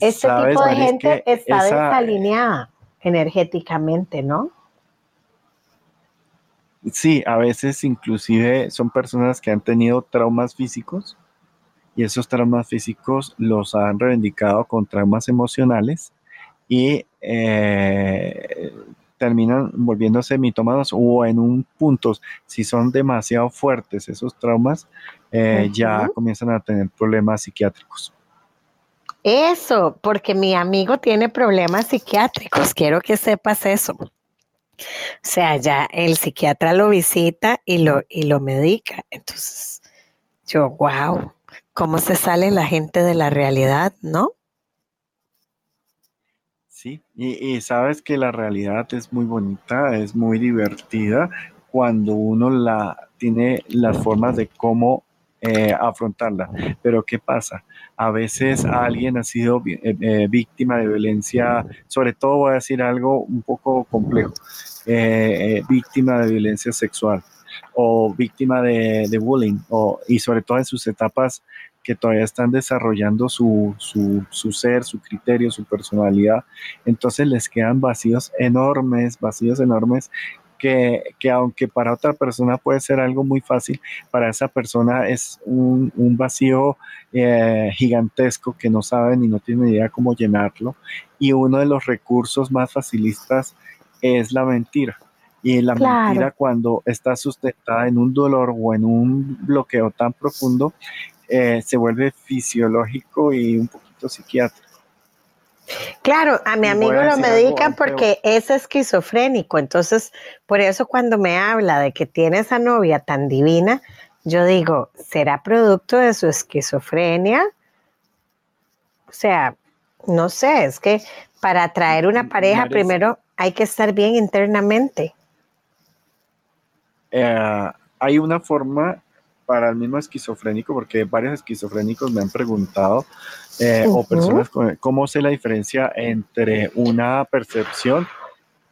este tipo de gente está desalineada energéticamente, ¿no? Sí, a veces inclusive son personas que han tenido traumas físicos y esos traumas físicos los han reivindicado con traumas emocionales y eh, terminan volviéndose mitómanos o en un punto, si son demasiado fuertes esos traumas, eh, ya comienzan a tener problemas psiquiátricos. Eso, porque mi amigo tiene problemas psiquiátricos, quiero que sepas eso. O sea, ya el psiquiatra lo visita y lo, y lo medica. Entonces, yo, wow, cómo se sale la gente de la realidad, ¿no? Sí, y, sabes que la realidad es muy bonita, es muy divertida cuando uno la tiene las formas de cómo eh, afrontarla. Pero ¿qué pasa? A veces alguien ha sido eh, eh, víctima de violencia, sobre todo voy a decir algo un poco complejo, víctima de violencia sexual o víctima de, bullying, o, y sobre todo en sus etapas que todavía están desarrollando su, su, ser, su criterio, su personalidad. Entonces les quedan vacíos enormes, vacíos enormes que, que, aunque para otra persona puede ser algo muy fácil, para esa persona es un, un vacío eh, gigantesco que no sabe ni no tiene idea cómo llenarlo. Y uno de los recursos más facilistas es la mentira. Y la mentira cuando está sustentada en un dolor o en un bloqueo tan profundo, eh, se vuelve fisiológico y un poquito psiquiátrico. Claro, a mi amigo lo medican porque es esquizofrénico, entonces por eso cuando me habla de que tiene esa novia tan divina, yo digo, ¿será producto de su esquizofrenia? O sea, no sé, es que para atraer una pareja primero hay que estar bien internamente. Eh, hay una forma para el mismo esquizofrénico, porque varios esquizofrénicos me han preguntado, eh, o personas, ¿cómo sé la diferencia entre una percepción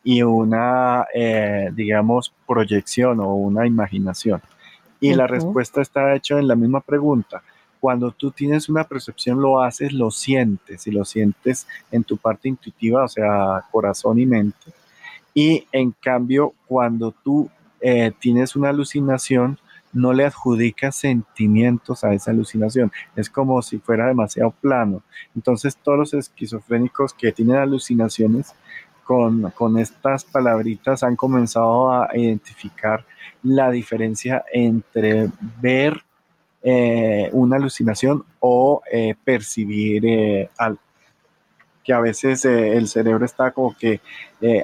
y una, eh, digamos, proyección o una imaginación? Y la respuesta está hecha en la misma pregunta. Cuando tú tienes una percepción, lo haces, lo sientes, y lo sientes en tu parte intuitiva, o sea, corazón y mente. Y en cambio, cuando tú eh, tienes una alucinación, no le adjudicas sentimientos a esa alucinación. Es como si fuera demasiado plano. Entonces todos los esquizofrénicos que tienen alucinaciones con, estas palabritas han comenzado a identificar la diferencia entre ver eh, una alucinación o eh, percibir algo que a veces el cerebro está como que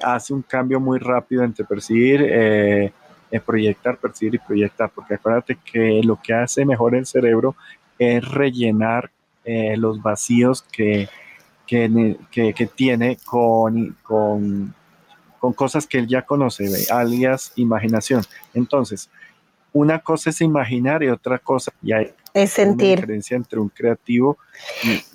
hace un cambio muy rápido entre percibir proyectar, percibir y proyectar, porque acuérdate que lo que hace mejor el cerebro es rellenar eh, los vacíos que, que, tiene con, con, con, cosas que él ya conoce, alias imaginación. Entonces, una cosa es imaginar y otra cosa y hay es sentir. Una diferencia entre un creativo.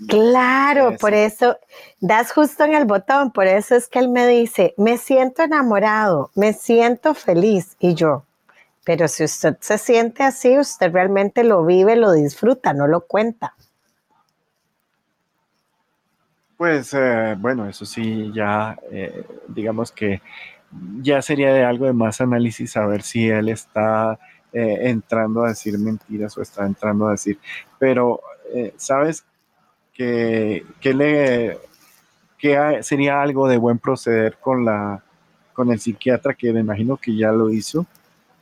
claro, por eso das justo en el botón, por eso es que él me dice, me siento enamorado, me siento feliz y yo. Pero si usted se siente así, usted realmente lo vive, lo disfruta, no lo cuenta. Pues eh, bueno, eso sí, ya eh, digamos que ya sería de algo de más análisis a ver si él está eh, entrando a decir mentiras o está entrando a decir, pero eh, sabes que, le que sería algo de buen proceder con la con el psiquiatra que me imagino que ya lo hizo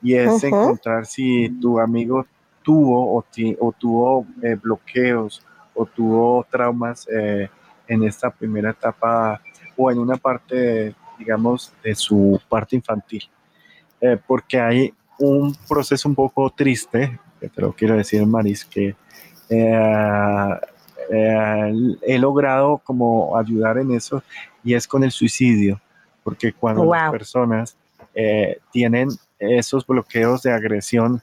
y es encontrar si tu amigo tuvo o, o tuvo eh, bloqueos o tuvo traumas en esta primera etapa o en una parte, digamos, de su parte infantil. porque hay un proceso un poco triste, que te lo quiero decir, Maris, que eh, eh, he logrado como ayudar en eso y es con el suicidio, porque cuando las personas eh, tienen esos bloqueos de agresión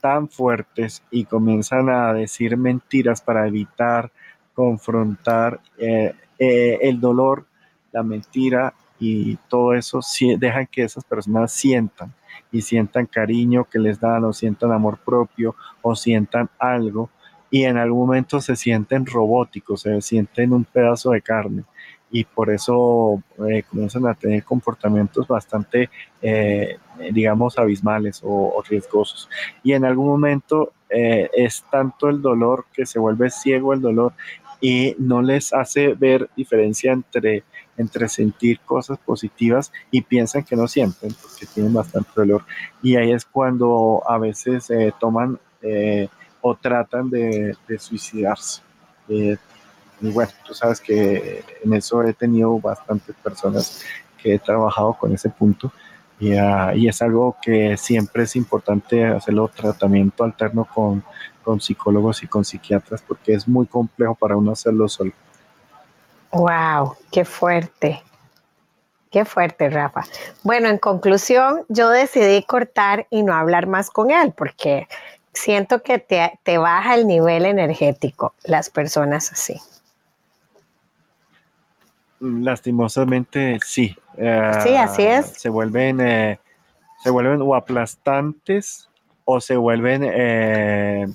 tan fuertes y comienzan a decir mentiras para evitar confrontar el dolor, la mentira y todo eso, dejan que esas personas sientan y sientan cariño que les dan o sientan amor propio o sientan algo y en algún momento se sienten robóticos, se sienten un pedazo de carne y por eso eh, comienzan a tener comportamientos bastante, eh, digamos, abismales o, riesgosos. Y en algún momento eh, es tanto el dolor que se vuelve ciego el dolor y no les hace ver diferencia entre, entre sentir cosas positivas y piensan que no sienten porque tienen bastante dolor. Y ahí es cuando a veces toman o tratan de, suicidarse. Eh, y bueno, tú sabes que en eso he tenido bastantes personas que he trabajado con ese punto y, ah, y es algo que siempre es importante hacerlo tratamiento alterno con, con psicólogos y con psiquiatras porque es muy complejo para uno hacerlo solo. Wow, qué fuerte. Qué fuerte, Rafa. Bueno, en conclusión, yo decidí cortar y no hablar más con él porque siento que te, baja el nivel energético las personas así. Lastimosamente, sí. sí, así es. Se vuelven, eh, se vuelven o aplastantes o se vuelven eh,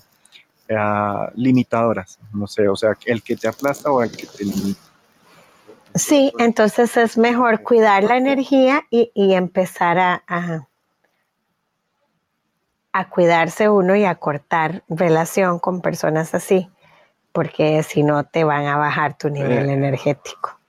limitadoras. No sé, o sea, el que te aplasta o el que te limita. Sí, entonces es mejor cuidar la energía y, empezar a, a cuidarse uno y a cortar relación con personas así, porque si no te van a bajar tu nivel eh. energético.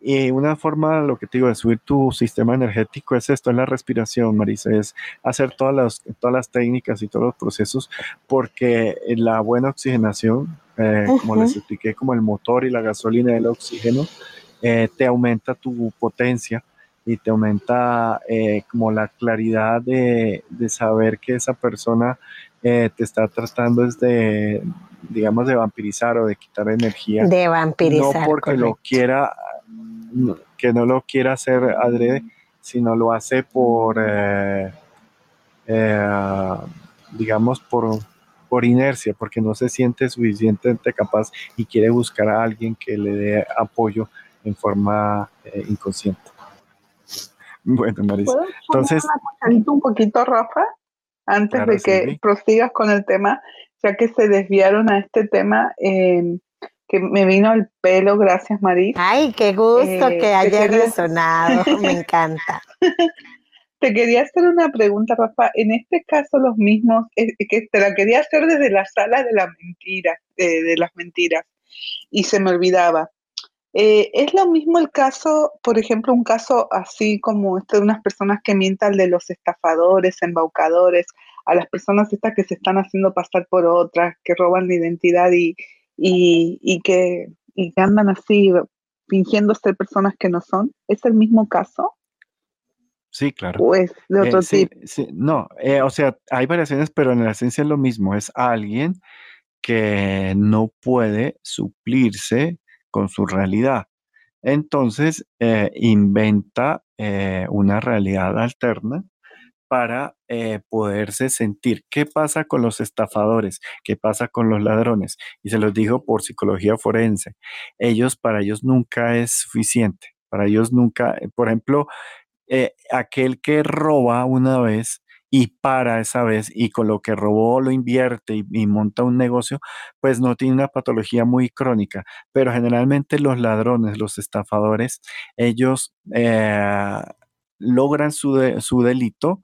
Y una forma, lo que te digo, de subir tu sistema energético es esto, es la respiración, Marisa, es hacer todas las, todas las técnicas y todos los procesos, porque la buena oxigenación, eh, como les expliqué, como el motor y la gasolina del oxígeno, eh, te aumenta tu potencia y te aumenta eh, como la claridad de, saber que esa persona te está tratando es de, digamos, de vampirizar o de quitar energía. De vampirizar. No porque lo quiera, que no lo quiera hacer adrede, sino lo hace por, digamos, por, por inercia, porque no se siente suficientemente capaz y quiere buscar a alguien que le dé apoyo en forma inconsciente. Bueno, Marisa. Entonces. un poquito, Rafa, antes de que prosigas con el tema, ya que se desviaron a este tema. Em, que me vino el pelo, gracias Marisa. Ay, qué gusto eh, que haya resonado, me encanta. Te quería hacer una pregunta, Rafa. En este caso, los mismos, eh, que te la quería hacer desde la sala de la mentira, de las mentiras, y se me olvidaba. Eh, es lo mismo el caso, por ejemplo, un caso así como este de unas personas que mientan de los estafadores, embaucadores, a las personas estas que se están haciendo pasar por otras, que roban la identidad y, y, que, y que andan así fingiendo ser personas que no son. ¿Es el mismo caso? Sí, claro. ¿O es de otro eh, tipo? no, eh, o sea, hay variaciones, pero en la esencia es lo mismo. Es alguien que no puede suplirse con su realidad. Entonces, eh, inventa una realidad alterna para poderse sentir. ¿Qué pasa con los estafadores? ¿Qué pasa con los ladrones? Y se los digo por psicología forense. Ellos, para ellos nunca es suficiente. Para ellos nunca, por ejemplo, aquel que roba una vez y para esa vez y con lo que robó lo invierte y, monta un negocio, pues no tiene una patología muy crónica. Pero generalmente los ladrones, los estafadores, ellos eh, logran su, su delito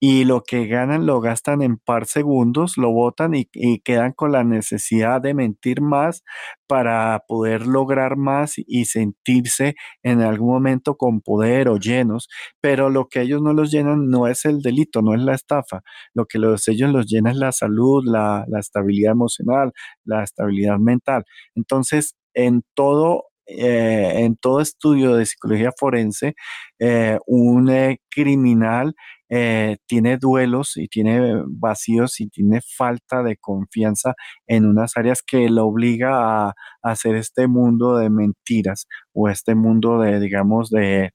y lo que ganan lo gastan en par segundos, lo botan y, quedan con la necesidad de mentir más para poder lograr más y sentirse en algún momento con poder o llenos, pero lo que ellos no los llenan no es el delito, no es la estafa, lo que los, ellos los llena es la salud, la, estabilidad emocional, la estabilidad mental. Entonces, en todo eh, en todo estudio de psicología forense, eh, un eh, criminal eh, tiene duelos y tiene vacíos y tiene falta de confianza en unas áreas que lo obliga a, hacer este mundo de mentiras o este mundo de, digamos, de,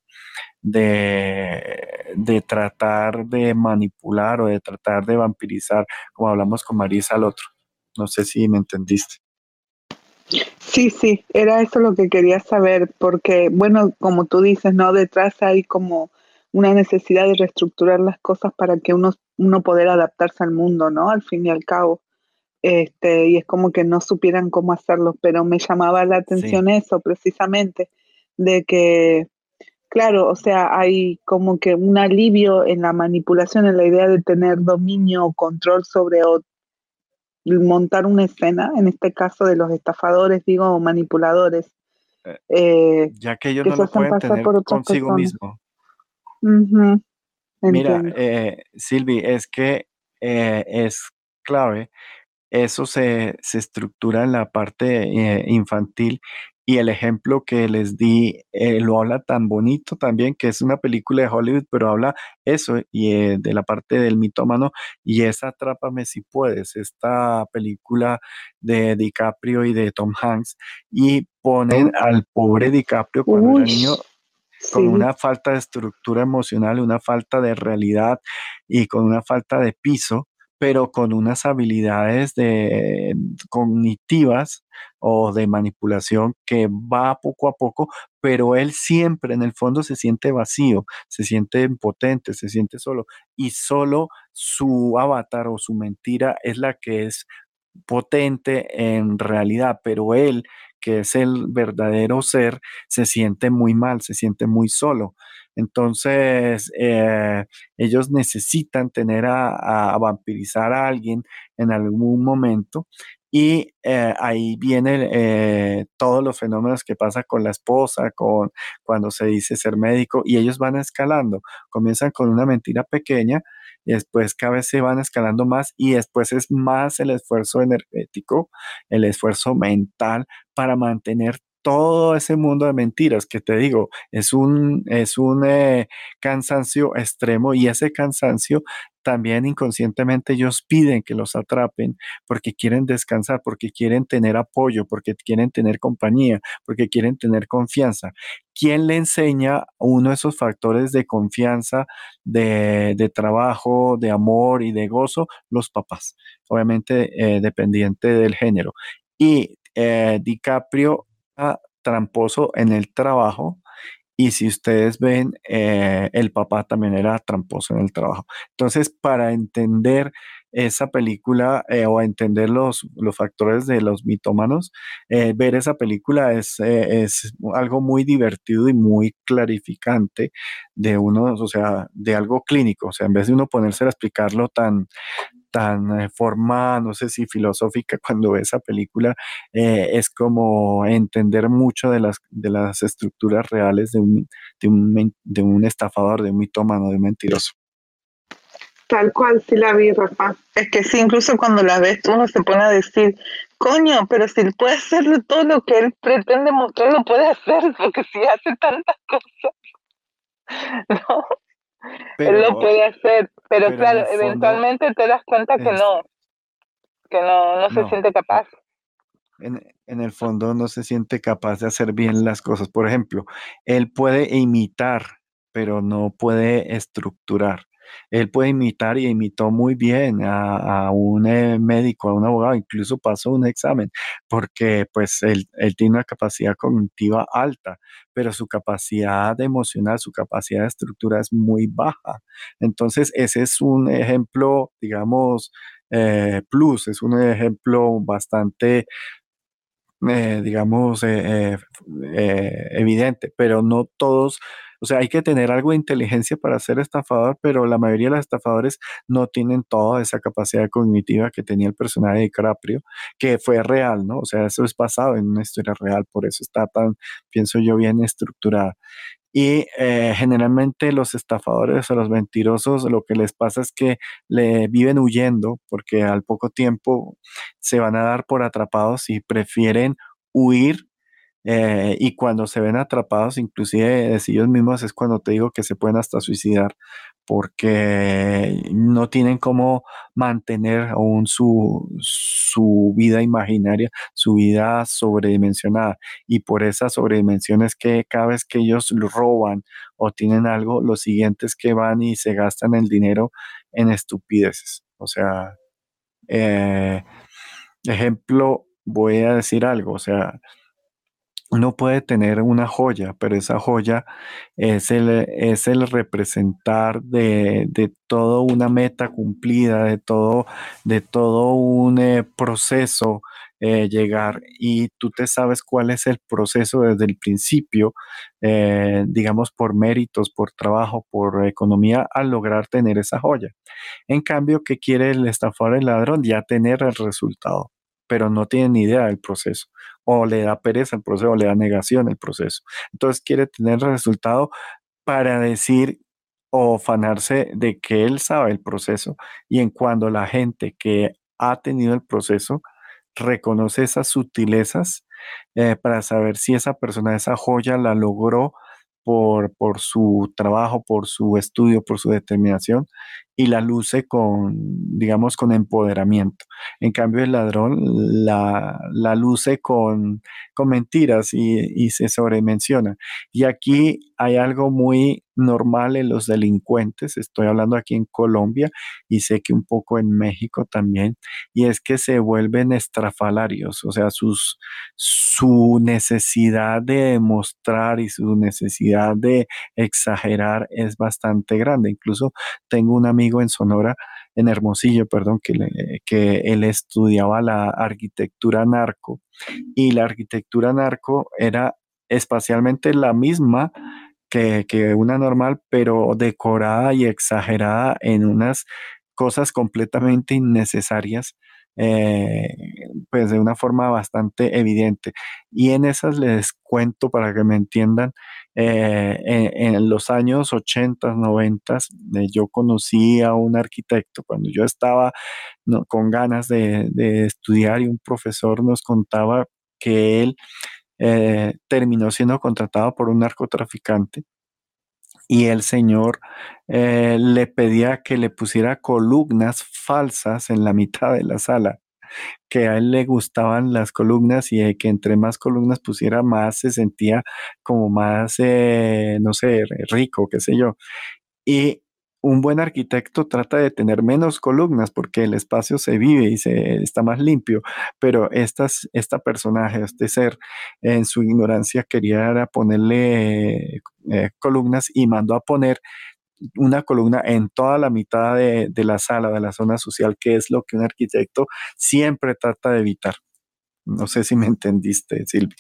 de, de, tratar de manipular o de tratar de vampirizar, como hablamos con Marisa al otro. No sé si me entendiste. Sí, sí, era eso lo que quería saber, porque, bueno, como tú dices, ¿no? Detrás hay como una necesidad de reestructurar las cosas para que uno, uno poder adaptarse al mundo, ¿no? Al fin y al cabo. Este, y es como que no supieran cómo hacerlo, pero me llamaba la atención eso precisamente, de que, claro, o sea, hay como que un alivio en la manipulación, en la idea de tener dominio o control sobre montar una escena, en este caso de los estafadores, digo, manipuladores. Eh, eh, ya que ellos no lo pueden tener consigo mismo. Mira, eh, Silvi, es que es clave eso se, se, estructura en la parte infantil y el ejemplo que les di eh, lo habla tan bonito también, que es una película de Hollywood, pero habla eso y eh, de la parte del mitómano y esa Atrápame si puedes, esta película de DiCaprio y de Tom Hanks y ponen al pobre DiCaprio cuando era niño con una falta de estructura emocional, una falta de realidad y con una falta de piso pero con unas habilidades de, cognitivas o de manipulación que va poco a poco, pero él siempre en el fondo se siente vacío, se siente impotente, se siente solo. Y solo su avatar o su mentira es la que es potente en realidad, pero él, que es el verdadero ser, se siente muy mal, se siente muy solo. Entonces, eh, ellos necesitan tener a, vampirizar a alguien en algún momento y eh, ahí vienen eh, todos los fenómenos que pasa con la esposa, con cuando se dice ser médico, y ellos van escalando. Comienzan con una mentira pequeña, y después cada vez se van escalando más, y después es más el esfuerzo energético, el esfuerzo mental para mantener todo ese mundo de mentiras que te digo, es un, es un eh, cansancio extremo y ese cansancio también inconscientemente ellos piden que los atrapen porque quieren descansar, porque quieren tener apoyo, porque quieren tener compañía, porque quieren tener confianza. ¿Quién le enseña uno de esos factores de confianza, de, trabajo, de amor y de gozo? Los papás, obviamente eh, dependiente del género. Y eh, DiCaprio tramposo en el trabajo y si ustedes ven, eh, el papá también era tramposo en el trabajo. Entonces, para entender esa película eh, o entender los, los, factores de los mitómanos, eh, ver esa película es, es algo muy divertido y muy clarificante de uno, o sea, de algo clínico. O sea, en vez de uno ponerse a explicarlo tan, tan eh, forma, no sé si filosófica, cuando ve esa película, eh, es como entender mucho de las, de las estructuras reales de un, de un, de un estafador, de un mitómano, de un mentiroso. Tal cual, sí la vi, Rafa. Es que sí, incluso cuando la ves, uno se pone a decir, coño, pero si él puede hacer todo lo que él pretende mostrar, lo puede hacer, porque si hace tantas cosas. ¿No? él lo puede hacer, pero, claro, eventualmente te das cuenta que no, que no, no se siente capaz. En, en, el fondo no se siente capaz de hacer bien las cosas. Por ejemplo, él puede imitar, pero no puede estructurar él puede imitar y imitó muy bien a, un eh, médico, a un abogado, incluso pasó un examen, porque pues él, tiene una capacidad cognitiva alta, pero su capacidad emocional, su capacidad de estructura es muy baja. Entonces, ese es un ejemplo, digamos, eh, plus, es un ejemplo bastante eh, digamos, evidente, pero no todos o sea, hay que tener algo de inteligencia para ser estafador, pero la mayoría de los estafadores no tienen toda esa capacidad cognitiva que tenía el personaje de Caprio, que fue real, ¿no? O sea, eso es basado en una historia real, por eso está tan, pienso yo, bien estructurada. Y eh, generalmente los estafadores o los mentirosos lo que les pasa es que le viven huyendo porque al poco tiempo se van a dar por atrapados y prefieren huir eh, y cuando se ven atrapados, inclusive ellos mismos es cuando te digo que se pueden hasta suicidar porque no tienen cómo mantener aún su, su vida imaginaria, su vida sobredimensionada. Y por esas sobredimensiones que cada vez que ellos roban o tienen algo, lo siguiente es que van y se gastan el dinero en estupideces. O sea, eh, ejemplo, voy a decir algo, o sea, uno puede tener una joya, pero esa joya es el, es el representar de, de toda una meta cumplida, de todo, de todo un eh, proceso eh, llegar y tú te sabes cuál es el proceso desde el principio, eh, digamos por méritos, por trabajo, por economía, al lograr tener esa joya. En cambio, ¿qué quiere el estafador, el ladrón? Ya tener el resultado pero no tiene ni idea del proceso, o le da pereza el proceso, o le da negación el proceso. Entonces quiere tener resultado para decir o fanarse de que él sabe el proceso. Y en cuando la gente que ha tenido el proceso reconoce esas sutilezas eh, para saber si esa persona, esa joya la logró por, por su trabajo, por su estudio, por su determinación y la luce con, digamos, con empoderamiento. En cambio, el ladrón la, la luce con, con mentiras y, y, se sobremenciona. Y aquí hay algo muy normal en los delincuentes, estoy hablando aquí en Colombia y sé que un poco en México también, y es que se vuelven estrafalarios, o sea, sus, su necesidad de demostrar y su necesidad de exagerar es bastante grande. Incluso tengo un en Sonora, en Hermosillo, perdón, que, que él estudiaba la arquitectura narco. Y la arquitectura narco era espacialmente la misma que, que, una normal, pero decorada y exagerada en unas cosas completamente innecesarias, eh, pues de una forma bastante evidente. Y en esas les cuento para que me entiendan eh, en, los años 80, 90, eh, yo conocí a un arquitecto cuando yo estaba con ganas de, estudiar y un profesor nos contaba que él terminó siendo contratado por un narcotraficante y el señor le pedía que le pusiera columnas falsas en la mitad de la sala que a él le gustaban las columnas y que entre más columnas pusiera más se sentía como más, eh, no sé, rico, qué sé yo. Y un buen arquitecto trata de tener menos columnas porque el espacio se vive y se está más limpio, pero estas, esta personaje, este ser, en su ignorancia quería ponerle eh, columnas y mandó a poner una columna en toda la mitad de, la sala, de la zona social, que es lo que un arquitecto siempre trata de evitar. No sé si me entendiste, Silvia.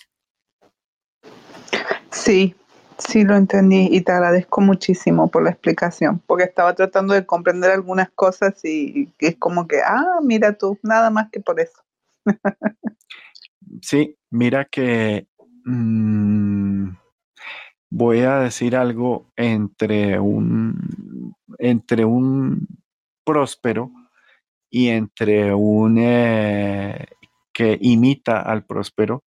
Sí, sí lo entendí y te agradezco muchísimo por la explicación, porque estaba tratando de comprender algunas cosas y es como que, ah, mira tú, nada más que por eso. sí, mira que mm, voy a decir algo entre un, entre un próspero y entre un eh, que imita al próspero,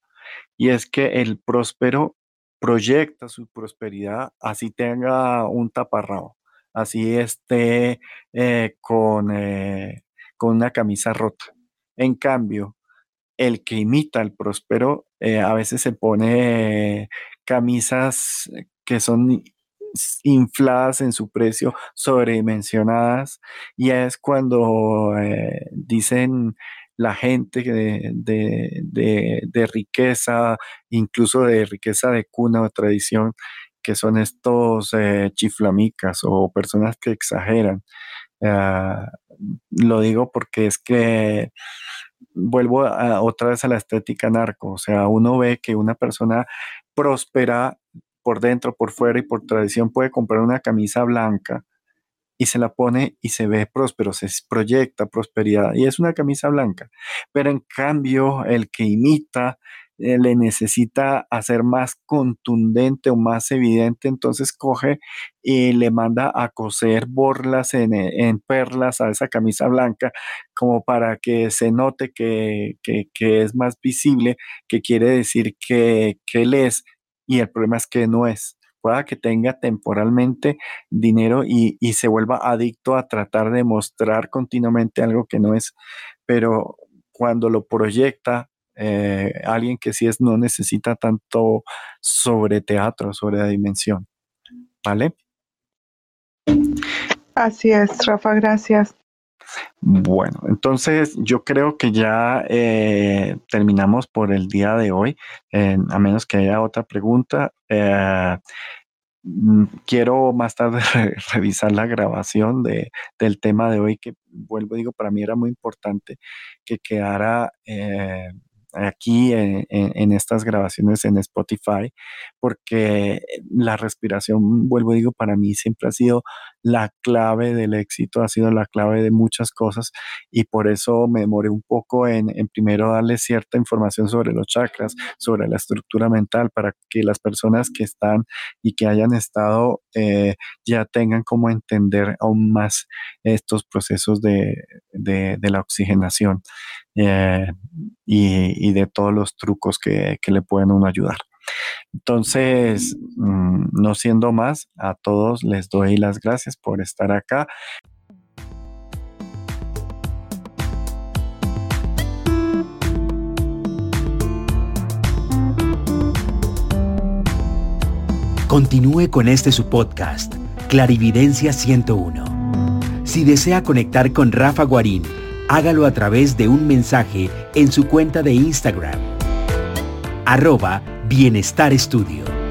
y es que el próspero proyecta su prosperidad así tenga un taparrabo, así esté eh, con, eh, con una camisa rota. En cambio, el que imita al próspero a veces se pone camisas que son infladas en su precio, sobredimensionadas, y es cuando eh, dicen la gente de, de, riqueza, incluso de riqueza de cuna o tradición, que son estos eh, chiflamicas o personas que exageran. Ah, lo digo porque es que vuelvo otra vez a la estética narco, o sea, uno ve que una persona próspera por dentro, por fuera y por tradición puede comprar una camisa blanca y se la pone y se ve próspero, se proyecta prosperidad y es una camisa blanca. Pero en cambio, el que imita eh, le necesita hacer más contundente o más evidente, entonces coge y le manda a coser borlas en, perlas a esa camisa blanca como para que se note que, que, es más visible, que quiere decir que, que él es, y el problema es que no es que tenga temporalmente dinero y, y, se vuelva adicto a tratar de mostrar continuamente algo que no es, pero cuando lo proyecta eh, alguien que sí es no necesita tanto sobre teatro, sobre la dimensión. ¿Vale? Así es, Rafa, gracias. Bueno, entonces yo creo que ya eh, terminamos por el día de hoy, a menos que haya otra pregunta. Eh, mm, quiero más tarde revisar la grabación de, del tema de hoy, que vuelvo, digo, para mí era muy importante que quedara aquí en, estas grabaciones en Spotify, porque la respiración, vuelvo digo, para mí siempre ha sido la clave del éxito, ha sido la clave de muchas cosas y por eso me demoré un poco en, primero darle cierta información sobre los chakras, sobre la estructura mental, para que las personas que están y que hayan estado eh, ya tengan como entender aún más estos procesos de, la oxigenación. Eh, y, de todos los trucos que, le pueden uno ayudar. Entonces, mm, no siendo más, a todos les doy las gracias por estar acá. Continúe con este su podcast, Clarividencia 101. Si desea conectar con Rafa Guarín, hágalo a través de un mensaje en su cuenta de Instagram, arroba Bienestar Estudio.